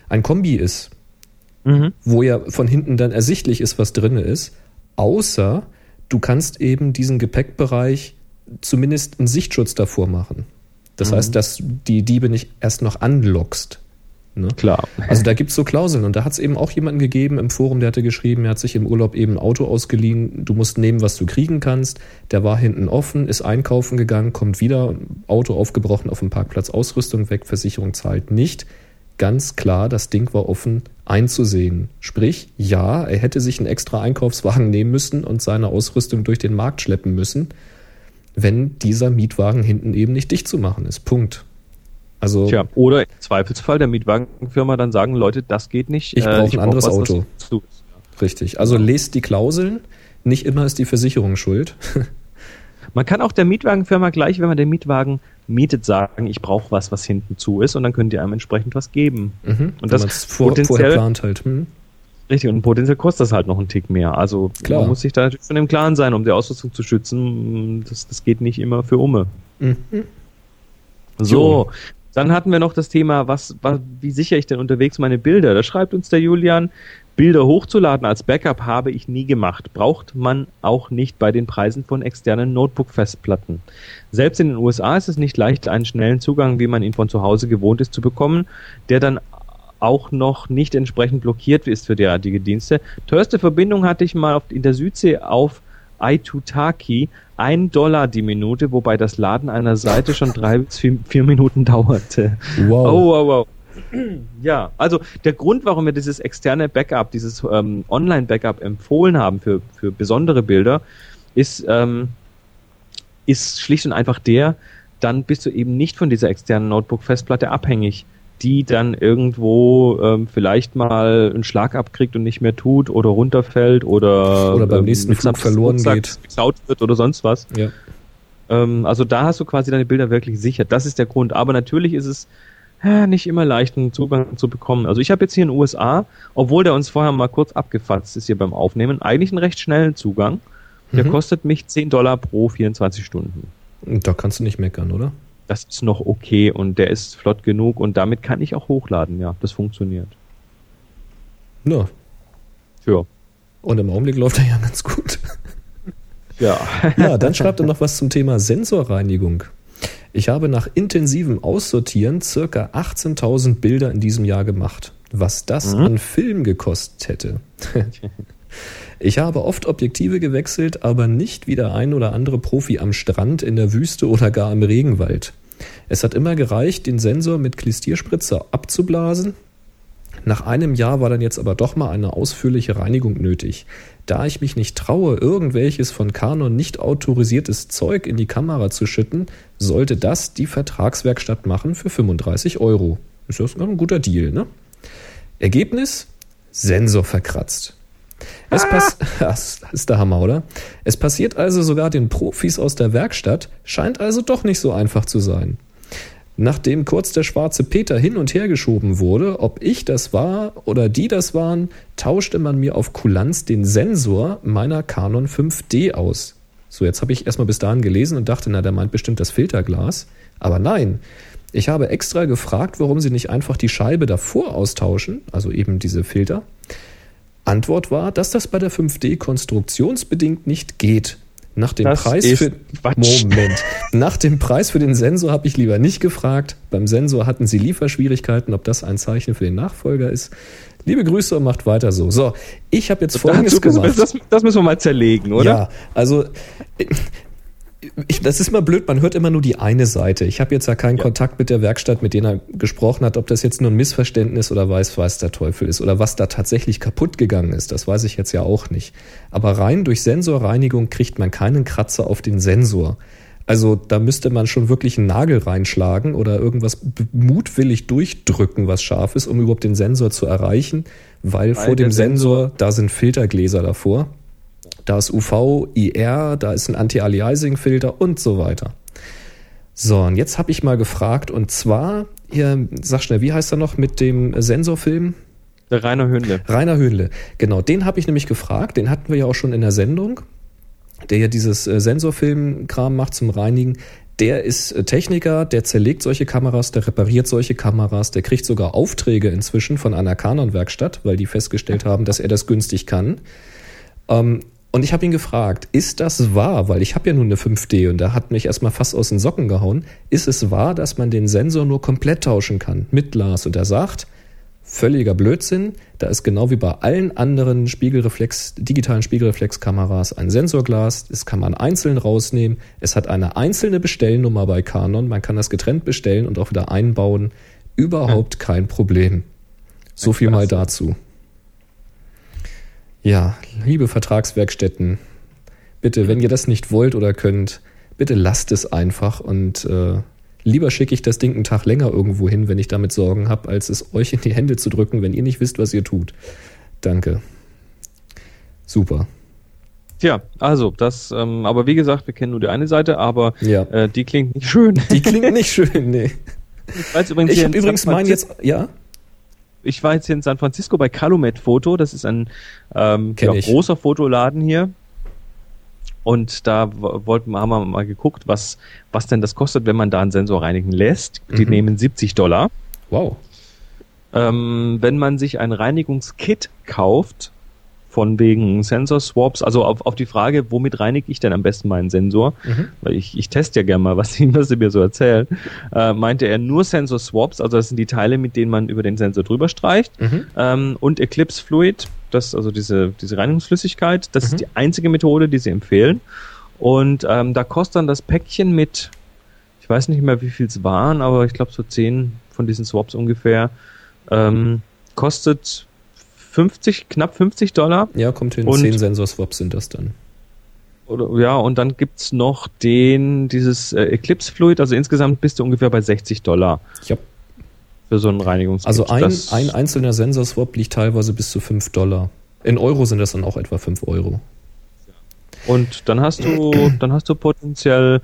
ein Kombi ist, mhm. wo ja von hinten dann ersichtlich ist, was drin ist, außer du kannst eben diesen Gepäckbereich zumindest einen Sichtschutz davor machen. Das mhm. heißt, dass die Diebe nicht erst noch anlockst. Ne? Klar. Also da gibt's so Klauseln und da hat's eben auch jemanden gegeben im Forum, der hatte geschrieben, er hat sich im Urlaub eben ein Auto ausgeliehen, du musst nehmen, was du kriegen kannst. Der war hinten offen, ist einkaufen gegangen, kommt wieder, Auto aufgebrochen auf dem Parkplatz, Ausrüstung weg, Versicherung zahlt nicht. Ganz klar, das Ding war offen einzusehen. Sprich, ja, er hätte sich einen extra Einkaufswagen nehmen müssen und seine Ausrüstung durch den Markt schleppen müssen, wenn dieser Mietwagen hinten eben nicht dicht zu machen ist. Punkt. Also Tja, oder im Zweifelsfall der Mietwagenfirma dann sagen, Leute, das geht nicht. Ich brauche äh, ein anderes brauch was, Auto. Richtig. Also lest die Klauseln. Nicht immer ist die Versicherung schuld. Man kann auch der Mietwagenfirma gleich, wenn man den Mietwagen mietet, sagen, ich brauche was, was hinten zu ist, und dann könnt ihr einem entsprechend was geben. Mhm, und das vor, potenziell plant halt. Hm. Richtig, und potenziell kostet das halt noch einen Tick mehr. Also Klar. man muss sich da natürlich von dem Klaren sein, um die Ausrüstung zu schützen. Das, das geht nicht immer für Umme. Mhm. So, dann hatten wir noch das Thema, was, was, wie sichere ich denn unterwegs meine Bilder? Da schreibt uns der Julian, Bilder hochzuladen als Backup habe ich nie gemacht. Braucht man auch nicht bei den Preisen von externen Notebook-Festplatten. Selbst in den USA ist es nicht leicht, einen schnellen Zugang, wie man ihn von zu Hause gewohnt ist, zu bekommen, der dann auch noch nicht entsprechend blockiert ist für derartige Dienste. Teuerste Verbindung hatte ich mal in der Südsee auf Aitutaki ein Dollar die Minute, wobei das Laden einer Seite schon drei bis vier, vier Minuten dauerte. Wow. Oh, wow, wow. Ja, also der Grund, warum wir dieses externe Backup, dieses ähm, Online-Backup empfohlen haben für, für besondere Bilder, ist, ähm, ist schlicht und einfach der, dann bist du eben nicht von dieser externen Notebook-Festplatte abhängig die dann irgendwo ähm, vielleicht mal einen Schlag abkriegt und nicht mehr tut oder runterfällt oder, oder beim ähm, nächsten Flug verloren geht. Geklaut wird oder sonst was. Ja. Ähm, also da hast du quasi deine Bilder wirklich sicher. Das ist der Grund. Aber natürlich ist es äh, nicht immer leicht, einen Zugang zu bekommen. Also ich habe jetzt hier in den USA, obwohl der uns vorher mal kurz abgefatzt ist hier beim Aufnehmen, eigentlich einen recht schnellen Zugang. Der mhm. kostet mich 10 Dollar pro 24 Stunden. Da kannst du nicht meckern, oder? Das ist noch okay und der ist flott genug und damit kann ich auch hochladen, ja, das funktioniert. Ja. Ja. Und im Augenblick läuft er ja ganz gut. Ja. ja, dann schreibt er noch was zum Thema Sensorreinigung. Ich habe nach intensivem Aussortieren circa 18.000 Bilder in diesem Jahr gemacht. Was das mhm. an Film gekostet hätte. ich habe oft Objektive gewechselt, aber nicht wie der ein oder andere Profi am Strand, in der Wüste oder gar im Regenwald. Es hat immer gereicht, den Sensor mit Klistierspritzer abzublasen, nach einem Jahr war dann jetzt aber doch mal eine ausführliche Reinigung nötig. Da ich mich nicht traue, irgendwelches von Canon nicht autorisiertes Zeug in die Kamera zu schütten, sollte das die Vertragswerkstatt machen für 35 Euro. Ist das ein guter Deal, ne? Ergebnis? Sensor verkratzt. Es pass das ist der Hammer, oder? Es passiert also sogar den Profis aus der Werkstatt, scheint also doch nicht so einfach zu sein. Nachdem kurz der schwarze Peter hin und her geschoben wurde, ob ich das war oder die das waren, tauschte man mir auf Kulanz den Sensor meiner Canon 5D aus. So, jetzt habe ich erstmal bis dahin gelesen und dachte, na, der meint bestimmt das Filterglas. Aber nein, ich habe extra gefragt, warum sie nicht einfach die Scheibe davor austauschen, also eben diese Filter. Antwort war, dass das bei der 5D konstruktionsbedingt nicht geht. Nach dem das Preis für Moment. Nach dem Preis für den Sensor habe ich lieber nicht gefragt. Beim Sensor hatten sie Lieferschwierigkeiten, ob das ein Zeichen für den Nachfolger ist. Liebe Grüße und macht weiter so. So, ich habe jetzt folgendes gemacht. Das, das, müssen wir mal zerlegen, oder? Ja, also ich, das ist mal blöd, man hört immer nur die eine Seite. Ich habe jetzt ja keinen ja. Kontakt mit der Werkstatt, mit denen er gesprochen hat, ob das jetzt nur ein Missverständnis oder weiß, weiß der Teufel ist oder was da tatsächlich kaputt gegangen ist. Das weiß ich jetzt ja auch nicht. Aber rein durch Sensorreinigung kriegt man keinen Kratzer auf den Sensor. Also da müsste man schon wirklich einen Nagel reinschlagen oder irgendwas mutwillig durchdrücken, was scharf ist, um überhaupt den Sensor zu erreichen, weil, weil vor dem Sensor, Sensor, da sind Filtergläser davor. Da ist UV, IR, da ist ein Anti-Aliasing-Filter und so weiter. So, und jetzt habe ich mal gefragt, und zwar, hier, sag schnell, wie heißt er noch mit dem Sensorfilm? Der Rainer Höhnle. Rainer Höhnle, genau, den habe ich nämlich gefragt, den hatten wir ja auch schon in der Sendung, der ja dieses äh, Sensorfilm-Kram macht zum Reinigen. Der ist äh, Techniker, der zerlegt solche Kameras, der repariert solche Kameras, der kriegt sogar Aufträge inzwischen von einer Canon-Werkstatt, weil die festgestellt haben, dass er das günstig kann. Ähm, und ich habe ihn gefragt, ist das wahr? Weil ich habe ja nun eine 5D und da hat mich erstmal fast aus den Socken gehauen. Ist es wahr, dass man den Sensor nur komplett tauschen kann mit Glas? Und er sagt, völliger Blödsinn. Da ist genau wie bei allen anderen Spiegelreflex, digitalen Spiegelreflexkameras ein Sensorglas. Das kann man einzeln rausnehmen. Es hat eine einzelne Bestellnummer bei Canon. Man kann das getrennt bestellen und auch wieder einbauen. Überhaupt kein Problem. So viel mal dazu. Ja, liebe Vertragswerkstätten, bitte, wenn ihr das nicht wollt oder könnt, bitte lasst es einfach und äh, lieber schicke ich das Ding einen Tag länger irgendwo hin, wenn ich damit Sorgen habe, als es euch in die Hände zu drücken, wenn ihr nicht wisst, was ihr tut. Danke. Super. Tja, also das, ähm, aber wie gesagt, wir kennen nur die eine Seite, aber ja. äh, die klingt nicht schön. Die klingt nicht schön, nee. Ich, ich habe übrigens meinen jetzt, ja ich war jetzt hier in San Francisco bei Calumet Foto, das ist ein ähm, ja, großer Fotoladen hier. Und da wollten, haben wir mal geguckt, was, was denn das kostet, wenn man da einen Sensor reinigen lässt. Die mhm. nehmen 70 Dollar. Wow. Ähm, wenn man sich ein Reinigungskit kauft, von wegen Sensor Swaps, also auf, auf die Frage, womit reinige ich denn am besten meinen Sensor, mhm. weil ich, ich teste ja gerne mal, was sie, was sie mir so erzählen, äh, meinte er nur Sensor Swaps, also das sind die Teile, mit denen man über den Sensor drüber streicht, mhm. ähm, und Eclipse Fluid, das, also diese, diese Reinigungsflüssigkeit, das mhm. ist die einzige Methode, die sie empfehlen. Und ähm, da kostet dann das Päckchen mit, ich weiß nicht mehr, wie viel es waren, aber ich glaube so zehn von diesen Swaps ungefähr, ähm, kostet 50, knapp 50 Dollar. Ja, kommt hin. Und, 10 Sensorswaps sind das dann. Oder, ja, und dann gibt's noch den, dieses äh, Eclipse Fluid, also insgesamt bist du ungefähr bei 60 Dollar. Ja. Für so einen Reinigungskit. Also ein, ein einzelner Sensorswap liegt teilweise bis zu 5 Dollar. In Euro sind das dann auch etwa 5 Euro. Und dann hast du, dann hast du potenziell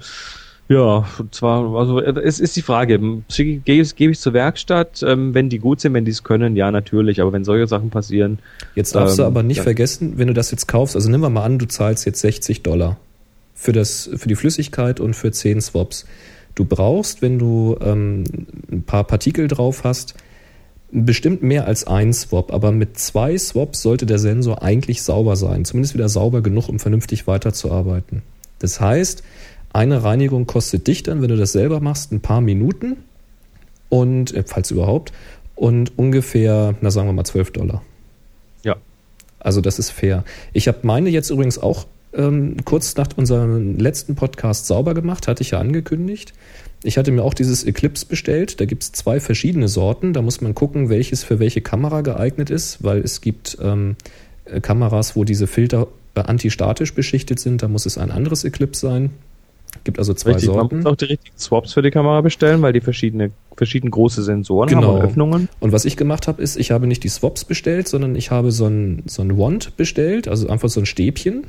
ja, zwar, also es ist die Frage, gebe ich, gebe ich zur Werkstatt, ähm, wenn die gut sind, wenn die es können, ja natürlich, aber wenn solche Sachen passieren. Jetzt darfst ähm, du aber nicht ja. vergessen, wenn du das jetzt kaufst, also wir mal an, du zahlst jetzt 60 Dollar für, das, für die Flüssigkeit und für 10 Swaps. Du brauchst, wenn du ähm, ein paar Partikel drauf hast, bestimmt mehr als ein Swap, aber mit zwei Swaps sollte der Sensor eigentlich sauber sein, zumindest wieder sauber genug, um vernünftig weiterzuarbeiten. Das heißt, Eine Reinigung kostet dich dann, wenn du das selber machst, ein paar Minuten und, äh, falls überhaupt, und ungefähr, na sagen wir mal 12 Dollar. Ja. Also das ist fair. Ich habe meine jetzt übrigens auch ähm, kurz nach unserem letzten Podcast sauber gemacht, hatte ich ja angekündigt. Ich hatte mir auch dieses Eclipse bestellt. Da gibt es zwei verschiedene Sorten. Da muss man gucken, welches für welche Kamera geeignet ist, weil es gibt ähm, äh, Kameras, wo diese Filter äh, antistatisch beschichtet sind. Da muss es ein anderes Eclipse sein. Gibt also zwei Richtig, Sorten. Man muss auch die richtigen Swaps für die Kamera bestellen, weil die verschiedene, verschieden große Sensoren Genau. haben und Öffnungen. Und was ich gemacht habe, ist, ich habe nicht die Swaps bestellt, sondern ich habe so ein, so ein Wand bestellt, also einfach so ein Stäbchen,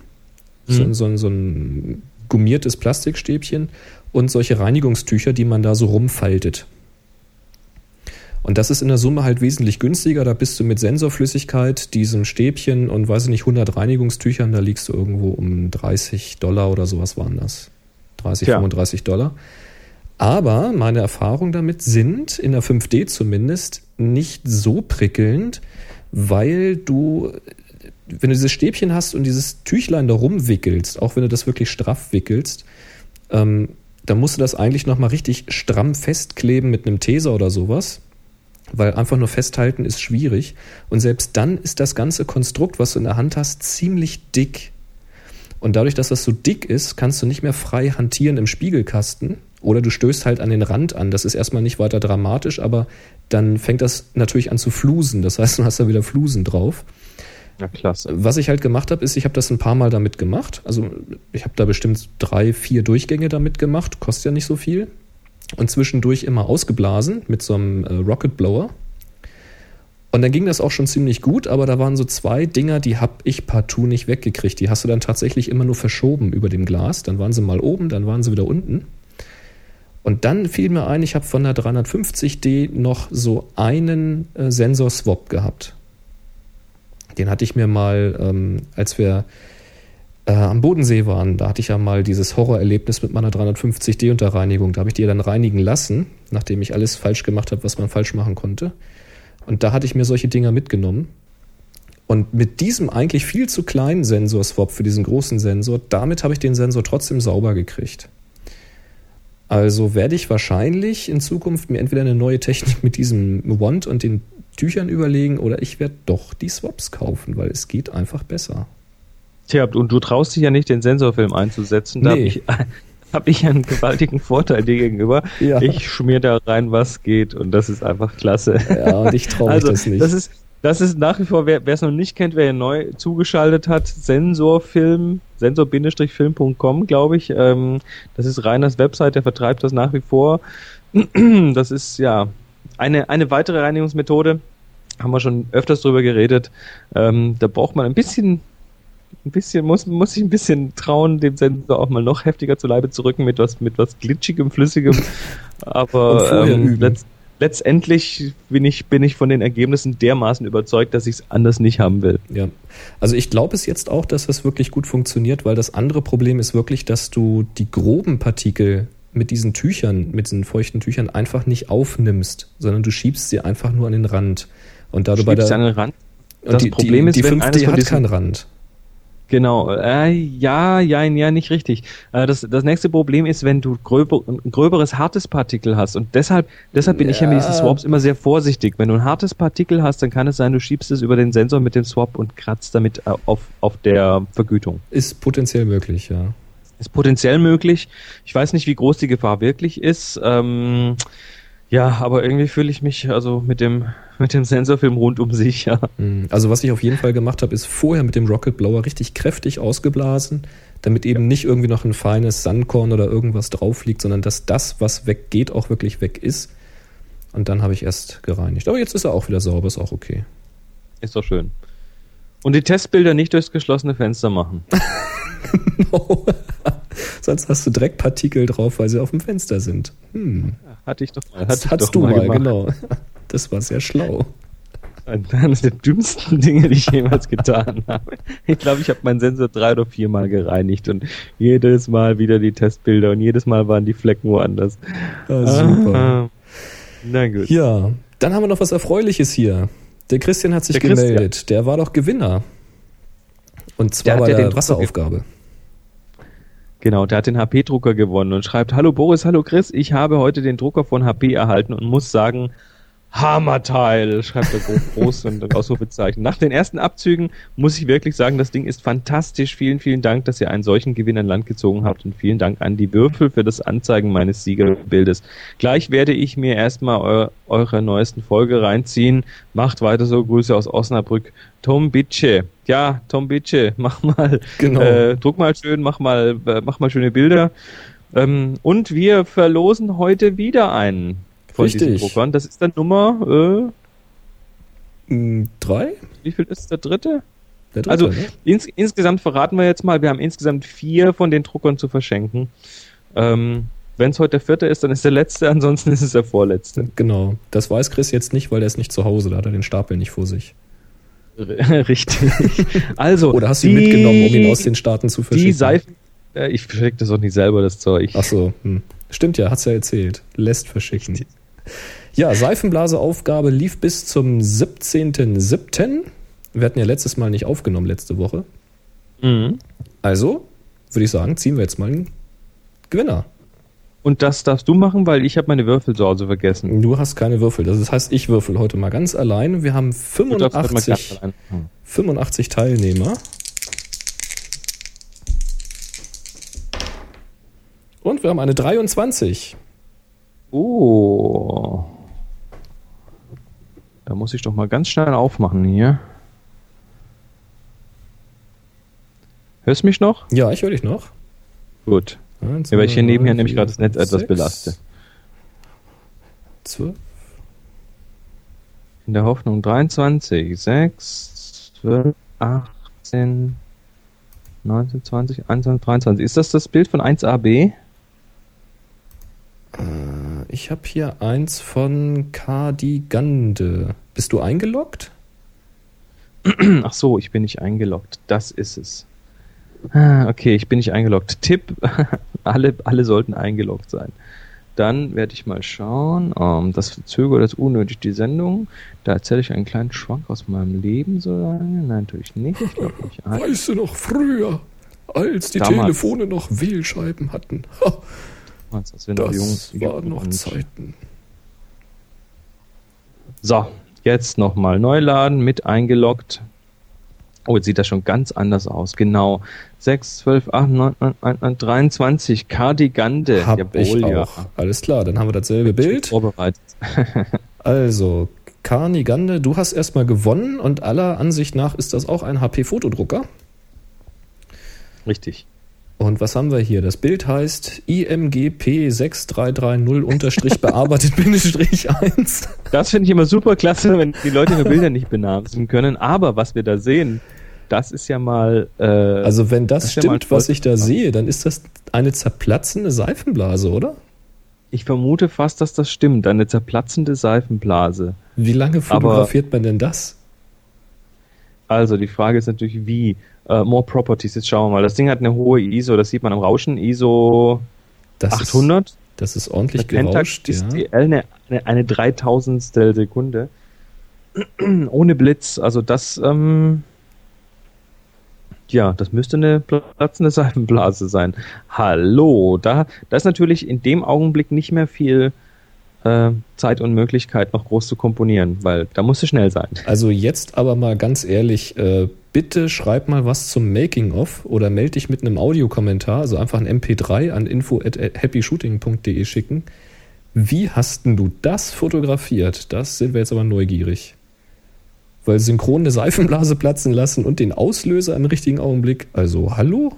so, Mhm. so, ein- so ein gummiertes Plastikstäbchen und solche Reinigungstücher, die man da so rumfaltet. Und das ist in der Summe halt wesentlich günstiger. Da bist du mit Sensorflüssigkeit, diesem Stäbchen und weiß ich nicht, 100 Reinigungstüchern, da liegst du irgendwo um 30 Dollar oder sowas waren das. 30, Tja. 35 Dollar. Aber meine Erfahrungen damit sind, in der 5D zumindest, nicht so prickelnd, weil du, wenn du dieses Stäbchen hast und dieses Tüchlein da rumwickelst, auch wenn du das wirklich straff wickelst, ähm, dann musst du das eigentlich nochmal richtig stramm festkleben mit einem Taser oder sowas. Weil einfach nur festhalten ist schwierig. Und selbst dann ist das ganze Konstrukt, was du in der Hand hast, ziemlich dick. Und dadurch, dass das so dick ist, kannst du nicht mehr frei hantieren im Spiegelkasten. Oder du stößt halt an den Rand an. Das ist erstmal nicht weiter dramatisch, aber dann fängt das natürlich an zu flusen. Das heißt, du hast da wieder Flusen drauf. Ja, klasse. Was ich halt gemacht habe, ist, ich habe das ein paar Mal damit gemacht. Also ich habe da bestimmt drei, vier Durchgänge damit gemacht. Kostet ja nicht so viel. Und zwischendurch immer ausgeblasen mit so einem äh, Rocket Blower. Und dann ging das auch schon ziemlich gut, aber da waren so zwei Dinger, die habe ich partout nicht weggekriegt. Die hast du dann tatsächlich immer nur verschoben über dem Glas. Dann waren sie mal oben, dann waren sie wieder unten. Und dann fiel mir ein, ich habe von der 350D noch so einen äh, Sensor-Swap gehabt. Den hatte ich mir mal, ähm, als wir äh, am Bodensee waren, da hatte ich ja mal dieses Horrorerlebnis mit meiner 350D unter Reinigung. Da habe ich die dann reinigen lassen, nachdem ich alles falsch gemacht habe, was man falsch machen konnte. Und da hatte ich mir solche Dinger mitgenommen. Und mit diesem eigentlich viel zu kleinen Sensor-Swap für diesen großen Sensor, damit habe ich den Sensor trotzdem sauber gekriegt. Also werde ich wahrscheinlich in Zukunft mir entweder eine neue Technik mit diesem Wand und den Tüchern überlegen oder ich werde doch die Swaps kaufen, weil es geht einfach besser. Tja, und du traust dich ja nicht, den Sensorfilm einzusetzen. Da Nee. habe ich, hab ich einen gewaltigen Vorteil dir gegenüber. Ja. Ich schmier da rein, was geht und das ist einfach klasse. Ja, und ich traue also, das nicht. Das ist, das ist nach wie vor, wer es noch nicht kennt, wer hier neu zugeschaltet hat, Sensorfilm, sensor-film.com, glaube ich. Ähm, das ist Reiners Website, der vertreibt das nach wie vor. Das ist ja eine, eine weitere Reinigungsmethode. Haben wir schon öfters drüber geredet. Ähm, da braucht man ein bisschen ein bisschen, muss, muss sich ein bisschen trauen, dem Sensor auch mal noch heftiger zu Leibe zu rücken mit was, mit was glitschigem, flüssigem. Aber ähm, letzt, letztendlich bin ich, bin ich von den Ergebnissen dermaßen überzeugt, dass ich es anders nicht haben will. Ja, also ich glaube es jetzt auch, dass das wirklich gut funktioniert, weil das andere Problem ist wirklich, dass du die groben Partikel mit diesen Tüchern, mit diesen feuchten Tüchern einfach nicht aufnimmst, sondern du schiebst sie einfach nur an den Rand. Und da du bei der an den Rand. das die, Problem die, ist, die wenn eines 5D von hat diesen- keinen Rand. Genau, äh, ja, ja, ja, nicht richtig. Äh, das, das nächste Problem ist, wenn du gröber, ein gröberes, hartes Partikel hast. Und deshalb, deshalb bin ich ja mit diesen Ja. Swaps immer sehr vorsichtig. Wenn du ein hartes Partikel hast, dann kann es sein, du schiebst es über den Sensor mit dem Swap und kratzt damit äh, auf, auf der Vergütung. Ist potenziell möglich, ja. Ist potenziell möglich. Ich weiß nicht, wie groß die Gefahr wirklich ist. Ähm, ja, aber irgendwie fühle ich mich also mit dem, mit dem Sensorfilm rundum sicher. Mm, Also was ich auf jeden Fall gemacht habe, ist vorher mit dem Rocket Blower richtig kräftig ausgeblasen, damit eben nicht irgendwie noch ein feines Sandkorn oder irgendwas drauf liegt, sondern dass das, was weggeht, auch wirklich weg ist. Und dann habe ich erst gereinigt. Aber jetzt ist er auch wieder sauber, ist auch okay. Ist doch schön. Und die Testbilder nicht durchs geschlossene Fenster machen. Sonst hast du Dreckpartikel drauf, weil sie auf dem Fenster sind. Hm. Hatte ich doch mal. Das Hatte ich hattest doch du mal, gemacht. genau. Das war sehr schlau. Eines der dümmsten Dinge, die ich jemals getan habe. Ich glaube, ich habe meinen Sensor drei oder viermal gereinigt und jedes Mal wieder die Testbilder und jedes Mal waren die Flecken woanders. Ja, super. Ah, Na gut. Ja, dann haben wir noch was Erfreuliches hier. Der Christian hat sich Der Christian. gemeldet. Der war doch Gewinner. Und Der zwar hat bei ja der den- Wasseraufgabe. Genau, der hat den HP-Drucker gewonnen und schreibt, hallo Boris, hallo Chris, ich habe heute den Drucker von HP erhalten und muss sagen, Hammerteil, schreibt er groß und ein Ausrufezeichen. Nach den ersten Abzügen muss ich wirklich sagen, das Ding ist fantastisch. Vielen, vielen Dank, dass ihr einen solchen Gewinn an Land gezogen habt und vielen Dank an die Würfel für das Anzeigen meines Siegerbildes. Gleich werde ich mir erstmal eu eure neuesten Folge reinziehen. Macht weiter so. Grüße aus Osnabrück. Tom Bitsche. Ja, Tom Bitsche, mach mal, genau. äh, druck mal schön, mach mal, äh, mach mal schöne Bilder. Ähm, und wir verlosen heute wieder einen von Richtig. diesen Druckern. Das ist dann Nummer äh, hm, drei. Wie viel ist der dritte? Der dritte also ne? ins, insgesamt verraten wir jetzt mal, wir haben insgesamt vier von den Druckern zu verschenken. Ähm, Wenn es heute der vierte ist, dann ist der letzte, ansonsten ist es der vorletzte. Genau. Das weiß Chris jetzt nicht, weil er ist nicht zu Hause, da hat er den Stapel nicht vor sich. Richtig. Also. Oder hast du ihn mitgenommen, um ihn aus den Staaten zu verschicken? Die Seifen. Äh, ich verschicke das auch nicht selber, das Zeug. Ach so. Hm. Stimmt ja, hat's ja erzählt. Lässt verschicken. Ja, Seifenblaseaufgabe lief bis zum 17.07. Wir hatten ja letztes Mal nicht aufgenommen, letzte Woche. Mhm. Also, würde ich sagen, ziehen wir jetzt mal einen Gewinner. Und das darfst du machen, weil ich habe meine Würfel zu Hause vergessen. Du hast keine Würfel. Das heißt, ich würfel heute mal ganz allein. Wir haben 85, 85 Teilnehmer. Und wir haben eine 23. Oh. Da muss ich doch mal ganz schnell aufmachen hier. Hörst du mich noch? Ja, ich höre dich noch. Gut. Eins, ja, weil ich hier nebenher nämlich gerade das Netz sechs, etwas belaste. 12. In der Hoffnung 23, 6, 12, 18, 19, 20, 21, 23. Ist das das Bild von 1AB? Äh, ich habe hier eins von Cardigande. Bist du eingeloggt? Ach so, ich bin nicht eingeloggt. Das ist es. Ah, okay, ich bin nicht eingeloggt. Tipp, alle, alle sollten eingeloggt sein. Dann werde ich mal schauen. Um, ähm, das verzögert das unnötig die Sendung. Da erzähle ich einen kleinen Schwank aus meinem Leben so lange. Nein, natürlich nicht. Ich glaube nicht. Ein. Weißt du noch früher, als die Damals. Telefone noch Wählscheiben hatten? Damals, als wir noch jung waren. noch Zeiten. So, jetzt nochmal neu laden, mit eingeloggt. Oh, jetzt sieht das schon ganz anders aus. Genau. 6, 12, 8, 9, 9, 9, 9 23. Cardigande. Hab Jawohl, ich ja. auch. Alles klar, dann haben wir dasselbe Bild. Vorbereitet. also, Carnigande, du hast erstmal gewonnen und aller Ansicht nach ist das auch ein HP-Fotodrucker. Richtig. Und was haben wir hier? Das Bild heißt IMGP6330-bearbeitet-1. Das finde ich immer super klasse, wenn die Leute ihre Bilder nicht benamen können. Aber was wir da sehen, das ist ja mal. Äh, also, wenn das, das stimmt, ja was ich da sehe, dann ist das eine zerplatzende Seifenblase, oder? Ich vermute fast, dass das stimmt. Eine zerplatzende Seifenblase. Wie lange fotografiert Aber, man denn das? Also, die Frage ist natürlich, wie. Uh, more Properties, jetzt schauen wir mal. Das Ding hat eine hohe ISO, das sieht man am Rauschen, ISO das 800. Ist, das ist ordentlich gerauscht, ja. eine, eine, eine 3000 Sekunde. Ohne Blitz, also das, ähm, ja, das müsste eine platzende Seifenblase sein. Hallo, da, da ist natürlich in dem Augenblick nicht mehr viel äh, Zeit und Möglichkeit, noch groß zu komponieren, weil da musst du schnell sein. Also jetzt aber mal ganz ehrlich, äh, bitte schreib mal was zum Making-of oder melde dich mit einem Audiokommentar, also einfach ein MP3 an info at happyshooting.de schicken. Wie hast denn du das fotografiert? Das sind wir jetzt aber neugierig. Weil synchron eine Seifenblase platzen lassen und den Auslöser im richtigen Augenblick. Also, hallo?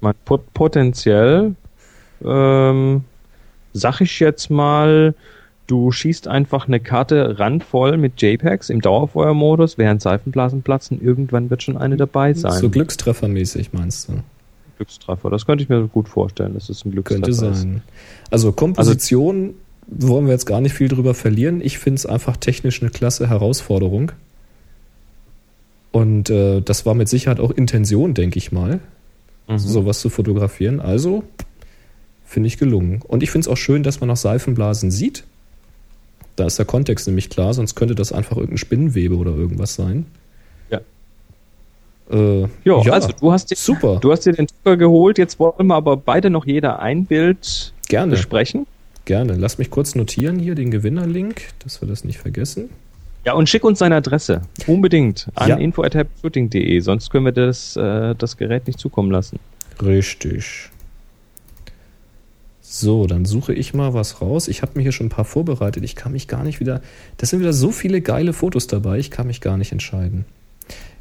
Potenziell, ähm, sag ich jetzt mal, Du schießt einfach eine Karte randvoll mit JPEGs im Dauerfeuermodus, während Seifenblasen platzen. Irgendwann wird schon eine dabei sein. So Glückstreffermäßig meinst du? Glückstreffer, das könnte ich mir gut vorstellen, dass es ein Glückstreffer Könnte sein. Also Komposition also, wollen wir jetzt gar nicht viel drüber verlieren. Ich finde es einfach technisch eine klasse Herausforderung. Und äh, das war mit Sicherheit auch Intention, denke ich mal, mhm. sowas zu fotografieren. Also finde ich gelungen. Und ich finde es auch schön, dass man noch Seifenblasen sieht. Da ist der Kontext nämlich klar, sonst könnte das einfach irgendein Spinnenwebe oder irgendwas sein. Ja. Äh, jo, ja, also du hast, dir, super. du hast dir den Drucker geholt. Jetzt wollen wir aber beide noch jeder ein Bild Gerne. besprechen. Gerne. Lass mich kurz notieren hier den Gewinnerlink, dass wir das nicht vergessen. Ja, und schick uns seine Adresse. Unbedingt an ja. info.happyshooting.de, sonst können wir das, äh, das Gerät nicht zukommen lassen. Richtig. So, dann suche ich mal was raus. Ich habe mir hier schon ein paar vorbereitet. Ich kann mich gar nicht wieder. Das sind wieder so viele geile Fotos dabei. Ich kann mich gar nicht entscheiden.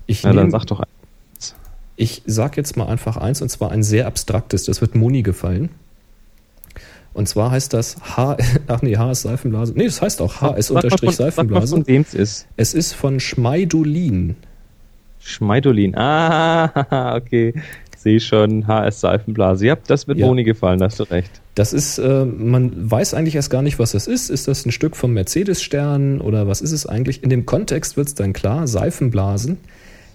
Ich Na, nehm, dann sag doch eins. Ich sag jetzt mal einfach eins und zwar ein sehr abstraktes. Das wird Moni gefallen. Und zwar heißt das H. Ach nee, H ist Seifenblase. Nee, das heißt auch HS unterstrich Seifenblase. Von wem es ist. Es ist von Schmeidolin. Schmeidolin. Ah, okay sehe schon, HS Seifenblase. Ja, das wird ja. Moni gefallen, hast du recht. Das ist, äh, man weiß eigentlich erst gar nicht, was das ist. Ist das ein Stück vom Mercedes-Stern oder was ist es eigentlich? In dem Kontext wird es dann klar, Seifenblasen.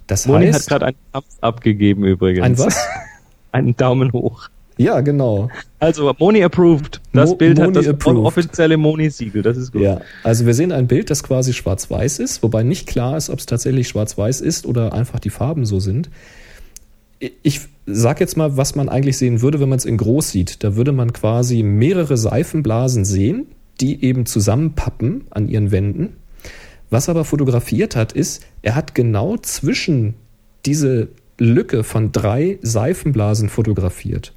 Das Moni heißt, hat gerade einen Thumbs abgegeben übrigens. Ein was? einen Daumen hoch. Ja, genau. Also Moni approved. Das Mo Bild Moni hat das approved. offizielle Moni-Siegel. Das ist gut. Ja, also wir sehen ein Bild, das quasi schwarz-weiß ist, wobei nicht klar ist, ob es tatsächlich schwarz-weiß ist oder einfach die Farben so sind ich sag jetzt mal, was man eigentlich sehen würde, wenn man es in groß sieht. Da würde man quasi mehrere Seifenblasen sehen, die eben zusammenpappen an ihren Wänden. Was aber fotografiert hat, ist, er hat genau zwischen diese Lücke von drei Seifenblasen fotografiert.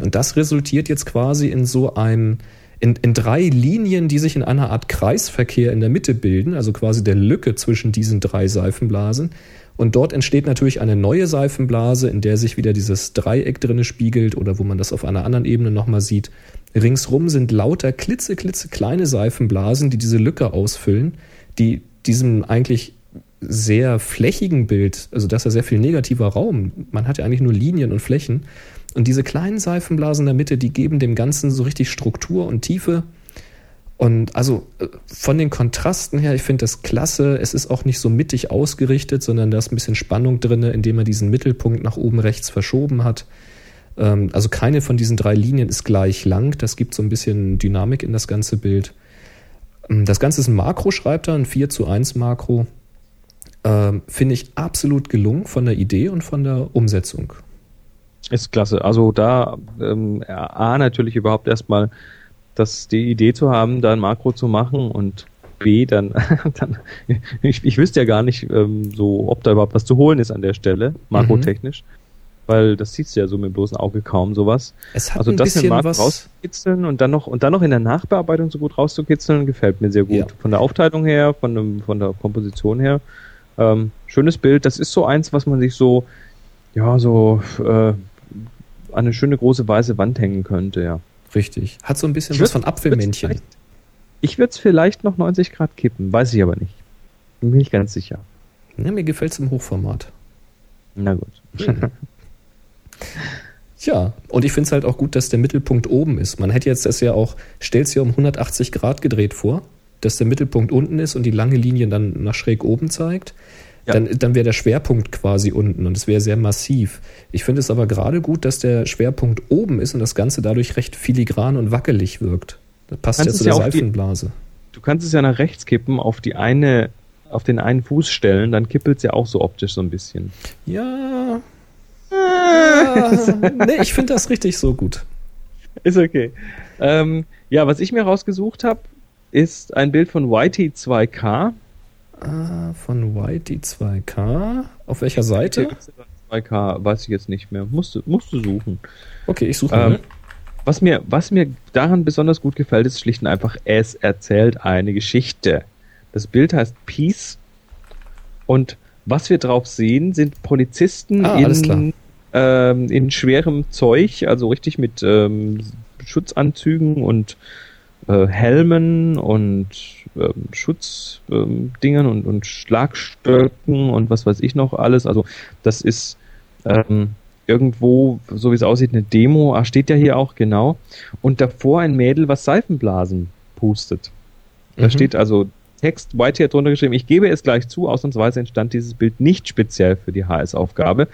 Und das resultiert jetzt quasi in so einem, in, in drei Linien, die sich in einer Art Kreisverkehr in der Mitte bilden, also quasi der Lücke zwischen diesen drei Seifenblasen. Und dort entsteht natürlich eine neue Seifenblase, in der sich wieder dieses Dreieck drinne spiegelt oder wo man das auf einer anderen Ebene nochmal sieht. Ringsrum sind lauter klitze, klitze kleine Seifenblasen, die diese Lücke ausfüllen, die diesem eigentlich sehr flächigen Bild, also das ist ja sehr viel negativer Raum, man hat ja eigentlich nur Linien und Flächen. Und diese kleinen Seifenblasen in der Mitte, die geben dem Ganzen so richtig Struktur und Tiefe. Und also äh, von den Kontrasten her, ich finde das klasse. Es ist auch nicht so mittig ausgerichtet, sondern da ist ein bisschen Spannung drin, indem er diesen Mittelpunkt nach oben rechts verschoben hat. Ähm, also keine von diesen drei Linien ist gleich lang. Das gibt so ein bisschen Dynamik in das ganze Bild. Ähm, das Ganze ist ein Makro, schreibt er, ein 4 zu 1 Makro. Ähm, finde ich absolut gelungen von der Idee und von der Umsetzung. Ist klasse. Also da ähm, A natürlich überhaupt erstmal das, die Idee zu haben, da ein Makro zu machen und B, dann, dann ich, ich wüsste ja gar nicht ähm, so, ob da überhaupt was zu holen ist an der Stelle, makrotechnisch. Mhm. Weil das siehst du ja so mit bloßem Auge kaum sowas. Es hat also ein das bisschen was rauszukitzeln und dann noch und dann noch in der Nachbearbeitung so gut rauszukitzeln, gefällt mir sehr gut. Ja. Von der Aufteilung her, von, dem, von der Komposition her. Ähm, schönes Bild. Das ist so eins, was man sich so, ja, so äh, an eine schöne große weiße Wand hängen könnte, ja. Richtig. Hat so ein bisschen was von Apfelmännchen. Ich würde es vielleicht noch 90 Grad kippen, weiß ich aber nicht. Bin nicht ganz sicher. Ja, mir gefällt es im Hochformat. Na gut. Ja, und ich finde es halt auch gut, dass der Mittelpunkt oben ist. Man hätte jetzt das ja auch, stellt es ja um 180 Grad gedreht vor, dass der Mittelpunkt unten ist und die lange Linie dann nach schräg oben zeigt. Ja. Dann, dann wäre der Schwerpunkt quasi unten und es wäre sehr massiv. Ich finde es aber gerade gut, dass der Schwerpunkt oben ist und das Ganze dadurch recht filigran und wackelig wirkt. Das passt ja zu der ja Seifenblase. Die, du kannst es ja nach rechts kippen, auf die eine, auf den einen Fuß stellen, dann kippelt es ja auch so optisch so ein bisschen. Ja. ja. nee, ich finde das richtig so gut. Ist okay. Ähm, ja, was ich mir rausgesucht habe, ist ein Bild von YT2K. Ah, von Whitey 2K. Auf welcher Seite? 2K, weiß ich jetzt nicht mehr. Musst du, musst du suchen. Okay, ich suche ähm, Was mir, was mir daran besonders gut gefällt, ist schlicht und einfach, es erzählt eine Geschichte. Das Bild heißt Peace und was wir drauf sehen, sind Polizisten ah, in, ähm, in schwerem Zeug, also richtig mit ähm, Schutzanzügen und äh, Helmen und ähm, Schutzdingern und, und Schlagstöcken und was weiß ich noch alles. Also das ist ähm, irgendwo, so wie es aussieht, eine Demo. Ah, steht ja hier auch genau. Und davor ein Mädel, was Seifenblasen pustet. Da mhm. steht also Text White hier drunter geschrieben. Ich gebe es gleich zu, ausnahmsweise entstand dieses Bild nicht speziell für die HS-Aufgabe.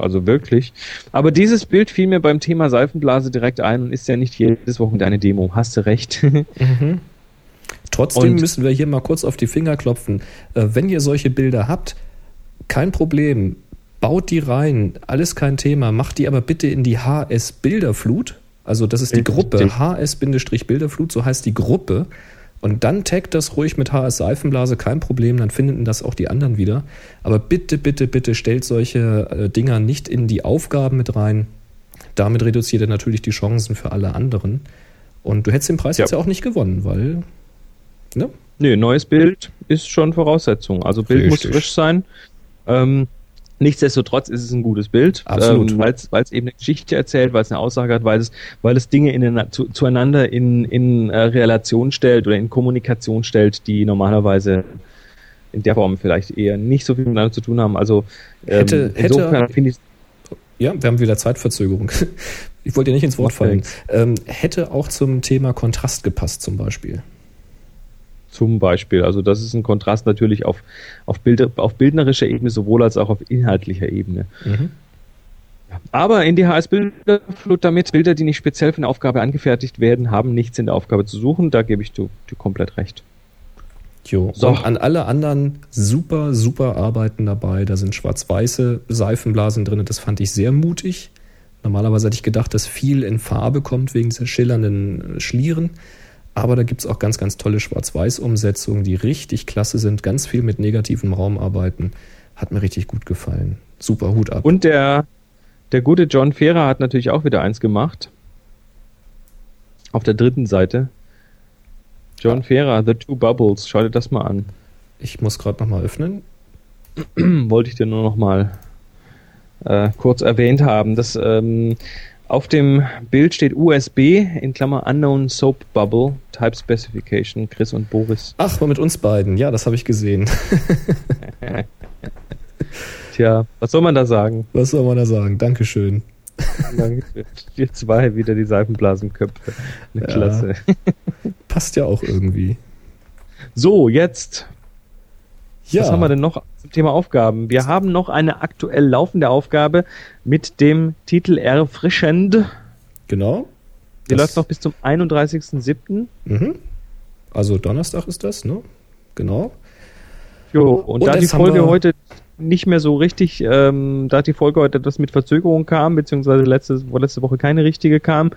Also wirklich. Aber dieses Bild fiel mir beim Thema Seifenblase direkt ein und ist ja nicht jedes Wochenende eine Demo. Hast du recht. Mhm. Trotzdem und müssen wir hier mal kurz auf die Finger klopfen. Äh, wenn ihr solche Bilder habt, kein Problem. Baut die rein, alles kein Thema. Macht die aber bitte in die HS Bilderflut. Also das ist die Gruppe. HS-Bilderflut, so heißt die Gruppe. Und dann taggt das ruhig mit HS Seifenblase, kein Problem, dann finden das auch die anderen wieder. Aber bitte, bitte, bitte stellt solche äh, Dinger nicht in die Aufgaben mit rein. Damit reduziert er natürlich die Chancen für alle anderen. Und du hättest den Preis ja. jetzt ja auch nicht gewonnen, weil. Ne? Nee, neues Bild ist schon Voraussetzung. Also Bild Richtig. muss frisch sein. Ähm, Nichtsdestotrotz ist es ein gutes Bild, Absolut. ähm, weil es eben eine Geschichte erzählt, weil es eine Aussage hat, weil es, weil es Dinge in, zu, zueinander in, in äh, Relation stellt oder in Kommunikation stellt, die normalerweise in der Form vielleicht eher nicht so viel miteinander zu tun haben. Also ähm, hätte, insofern finde ich ja, wir haben wieder Zeitverzögerung. Ich wollte dir nicht ins Wort fallen. Ähm, hätte auch zum Thema Kontrast gepasst, zum Beispiel. Zum Beispiel. Also das ist ein Kontrast natürlich auf, auf, Bild, auf bildnerischer Ebene sowohl als auch auf inhaltlicher Ebene. Mhm. Aber in die HS Bilderflut damit, Bilder, die nicht speziell für eine Aufgabe angefertigt werden, haben nichts in der Aufgabe zu suchen. Da gebe ich dir, dir komplett recht. Jo. So. Und an alle anderen super, super Arbeiten dabei. Da sind schwarz-weiße Seifenblasen drin. Das fand ich sehr mutig. Normalerweise hätte ich gedacht, dass viel in Farbe kommt wegen dieser schillernden Schlieren. Aber da gibt es auch ganz, ganz tolle Schwarz-Weiß-Umsetzungen, die richtig klasse sind. Ganz viel mit negativem Raum arbeiten. Hat mir richtig gut gefallen. Super Hut ab. Und der, der gute John Ferrer hat natürlich auch wieder eins gemacht. Auf der dritten Seite. John ja. Ferrer, The Two Bubbles. Schau dir das mal an. Ich muss gerade nochmal öffnen. Wollte ich dir nur nochmal äh, kurz erwähnt haben. Das ähm, auf dem Bild steht USB in Klammer Unknown Soap Bubble Type Specification Chris und Boris. Ach, mal mit uns beiden. Ja, das habe ich gesehen. Tja, was soll man da sagen? Was soll man da sagen? Dankeschön. Dankeschön. Wir zwei wieder die Seifenblasenköpfe. Eine ja. Klasse. Passt ja auch irgendwie. So, jetzt. Ja. Was haben wir denn noch zum Thema Aufgaben? Wir haben noch eine aktuell laufende Aufgabe mit dem Titel Erfrischend. Genau. Die läuft noch bis zum 31.07. Mhm. Also Donnerstag ist das, ne? Genau. Jo, und, und da die Folge heute nicht mehr so richtig, ähm, da die Folge heute etwas mit Verzögerung kam, beziehungsweise letzte, letzte Woche keine richtige kam,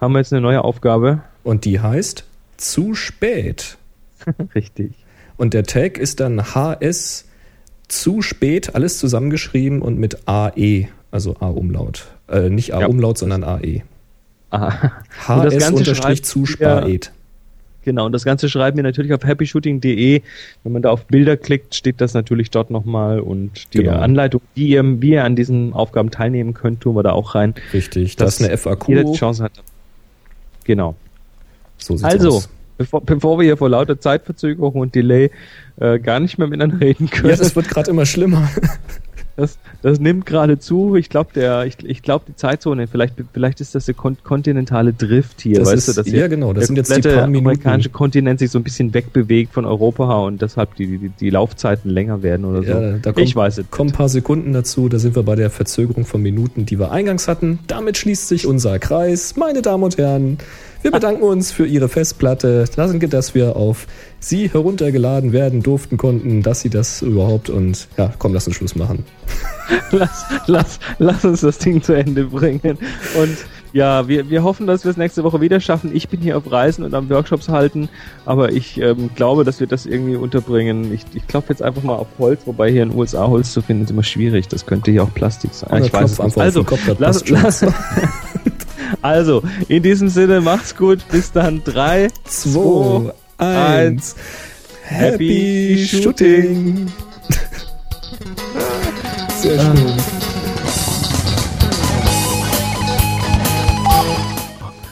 haben wir jetzt eine neue Aufgabe. Und die heißt zu spät. richtig. Und der Tag ist dann HS zu spät, alles zusammengeschrieben und mit AE, also A-Umlaut. Äh, nicht A-Umlaut, ja. sondern AE. Aha. HS unterstrich zu spät. Genau, und das Ganze schreiben wir natürlich auf happyshooting.de. Wenn man da auf Bilder klickt, steht das natürlich dort nochmal und die genau. Anleitung, wie ihr, wie ihr an diesen Aufgaben teilnehmen könnt, tun wir da auch rein. Richtig, das ist eine FAQ. Jeder die Chance hat. Genau. So sieht's also, aus bevor, bevor wir hier vor lauter Zeitverzögerung und Delay äh, gar nicht mehr miteinander reden können. Ja, das wird gerade immer schlimmer. Das, das nimmt gerade zu. Ich glaube, der, ich, ich glaube, die Zeitzone, vielleicht, vielleicht ist das der kon kontinentale Drift hier, das weißt ist, du, dass ja genau, das sind jetzt die paar Minuten. amerikanische Kontinent sich so ein bisschen wegbewegt von Europa und deshalb die, die, die Laufzeiten länger werden oder so. Ja, da kommt, ich weiß es. Kommen ein paar Sekunden dazu, da sind wir bei der Verzögerung von Minuten, die wir eingangs hatten. Damit schließt sich unser Kreis. Meine Damen und Herren, wir bedanken uns für Ihre Festplatte. Danke, dass wir auf Sie heruntergeladen werden durften konnten, dass Sie das überhaupt und ja, komm, lass uns Schluss machen. Lass, lass, lass uns das Ding zu Ende bringen. Und ja, wir, wir hoffen, dass wir es nächste Woche wieder schaffen. Ich bin hier auf Reisen und am Workshops halten, aber ich ähm, glaube, dass wir das irgendwie unterbringen. Ich, ich klopfe jetzt einfach mal auf Holz, wobei hier in den USA Holz zu finden ist immer schwierig. Das könnte hier auch Plastik sein. ich weiß es Also, Kopf, lass, lass, Also, in diesem Sinne, macht's gut. Bis dann. 3, 2, 1. Happy Shooting! Sehr schön.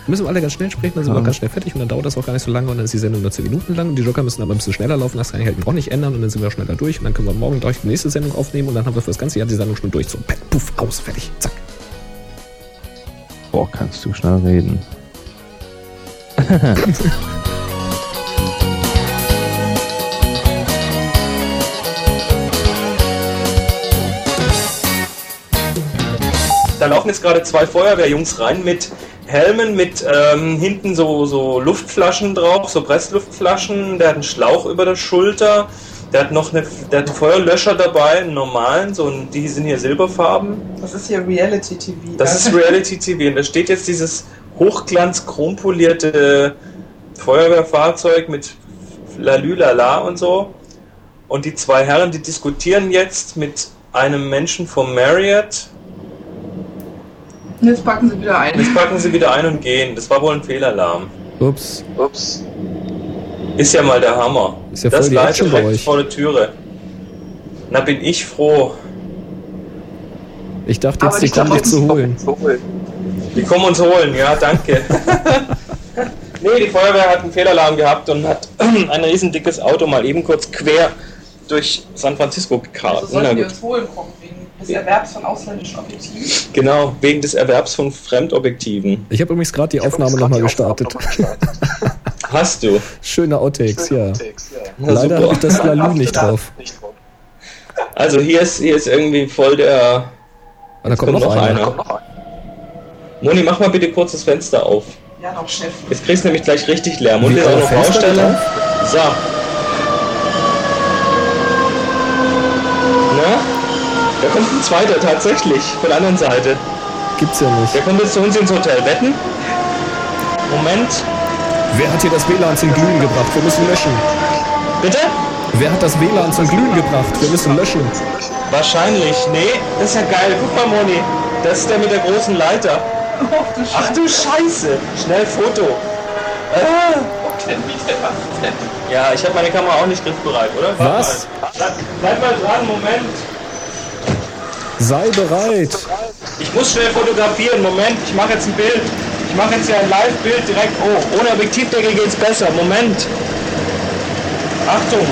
Müssen wir alle ganz schnell sprechen, dann sind wir auch ganz schnell fertig und dann dauert das auch gar nicht so lange und dann ist die Sendung nur 10 Minuten lang und die Joker müssen aber ein bisschen schneller laufen, das kann ich halt auch nicht ändern und dann sind wir schneller durch und dann können wir morgen gleich die nächste Sendung aufnehmen und dann haben wir für das ganze Jahr die Sendung schon durch. So, puff, aus, fertig, zack. Boah, kannst du schnell reden. da laufen jetzt gerade zwei Feuerwehrjungs rein mit Helmen, mit ähm, hinten so, so Luftflaschen drauf, so Pressluftflaschen. Der hat einen Schlauch über der Schulter Der hat noch eine, der hat einen Feuerlöscher dabei, einen normalen, so ein, die sind hier silberfarben. Das ist hier Reality TV. Das ist Reality TV und da steht jetzt dieses hochglanz chrompolierte Feuerwehrfahrzeug mit Lalülala und so. Und die zwei Herren, die diskutieren jetzt mit einem Menschen vom Marriott. Jetzt packen sie wieder ein. Jetzt packen sie wieder ein und gehen. Das war wohl ein Fehlalarm. Ups. Ups. Ist ja mal der Hammer. Ist ja voll das die gleich Action bei direkt euch. vor der Türe. Na, bin ich froh. Ich dachte jetzt, die die kommen dich zu holen. Die kommen uns holen, ja, danke. nee, die Feuerwehr hat einen Fehlalarm gehabt und hat ein riesen dickes Auto mal eben kurz quer durch San Francisco gekarrt. Also Na sollten wir gut. uns holen kommen wegen des Erwerbs von ausländischen Objektiven. Genau, wegen des Erwerbs von Fremdobjektiven. Ich habe übrigens gerade die Aufnahme nochmal gestartet. Hast du? Schöne Outtakes, ja. Na, Leider habe ich das Lalu nicht drauf. Also hier ist, hier ist irgendwie voll der... Ah, da kommt noch einer. Moni, mach mal bitte kurz das Fenster auf. Ja, noch Chef. Jetzt kriegst du nämlich gleich richtig Lärm. Und wir auch noch Fenster Baustelle. So. Na? Da kommt ein zweiter tatsächlich von der anderen Seite. Gibt's ja nicht. Der kommt jetzt zu uns ins Hotel. Wetten? Moment. Wer hat hier das WLAN zum Glühen gebracht? Wir müssen löschen. Bitte? Wer hat das WLAN zum Glühen gebracht? Wir müssen löschen. Wahrscheinlich. Nee, das ist ja geil. Guck mal, Moni. Das ist der mit der großen Leiter. Oh, du Ach du Scheiße. Schnell Foto. Ah. Ja, ich habe meine Kamera auch nicht griffbereit, oder? Was? Bleib mal dran, Moment. Sei bereit. Ich muss schnell fotografieren. Moment, ich mache jetzt ein Bild. Ich mache jetzt ja ein Live-Bild direkt. Oh, ohne Objektivdeckel geht's besser. Moment. Achtung.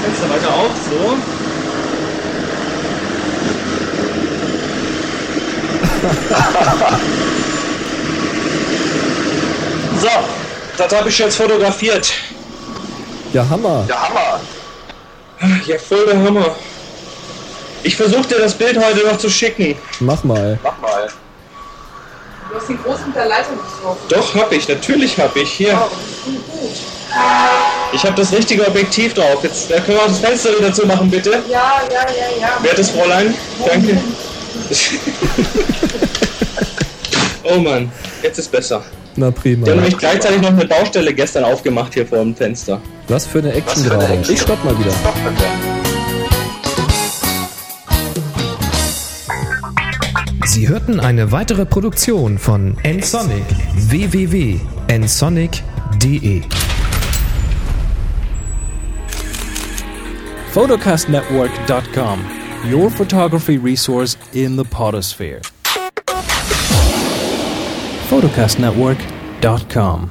Fenster weiter auf, so. so, das habe ich jetzt fotografiert. Ja, Hammer. Ja, voll der Hammer. Ich versuche dir das Bild heute noch zu schicken. Mach mal. Du hast den großen mit der Leiter nicht drauf. Doch, hab ich, natürlich hab ich. Hier. Oh, das ist gut, gut. Ich habe das richtige Objektiv drauf. Jetzt äh, können wir auch das Fenster wieder zumachen, bitte. Ja, ja, ja, ja. Wertes Fräulein. Danke. oh Mann, jetzt ist besser. Na prima. Wir haben nämlich gleichzeitig noch eine Baustelle gestern aufgemacht hier vor dem Fenster. Was für eine Action gerade. Ich stopp mal wieder. Sie hörten eine weitere Produktion von nsonic. Www.nsonic.de photocastnetwork.com, your photography resource in the potosphere. photocastnetwork.com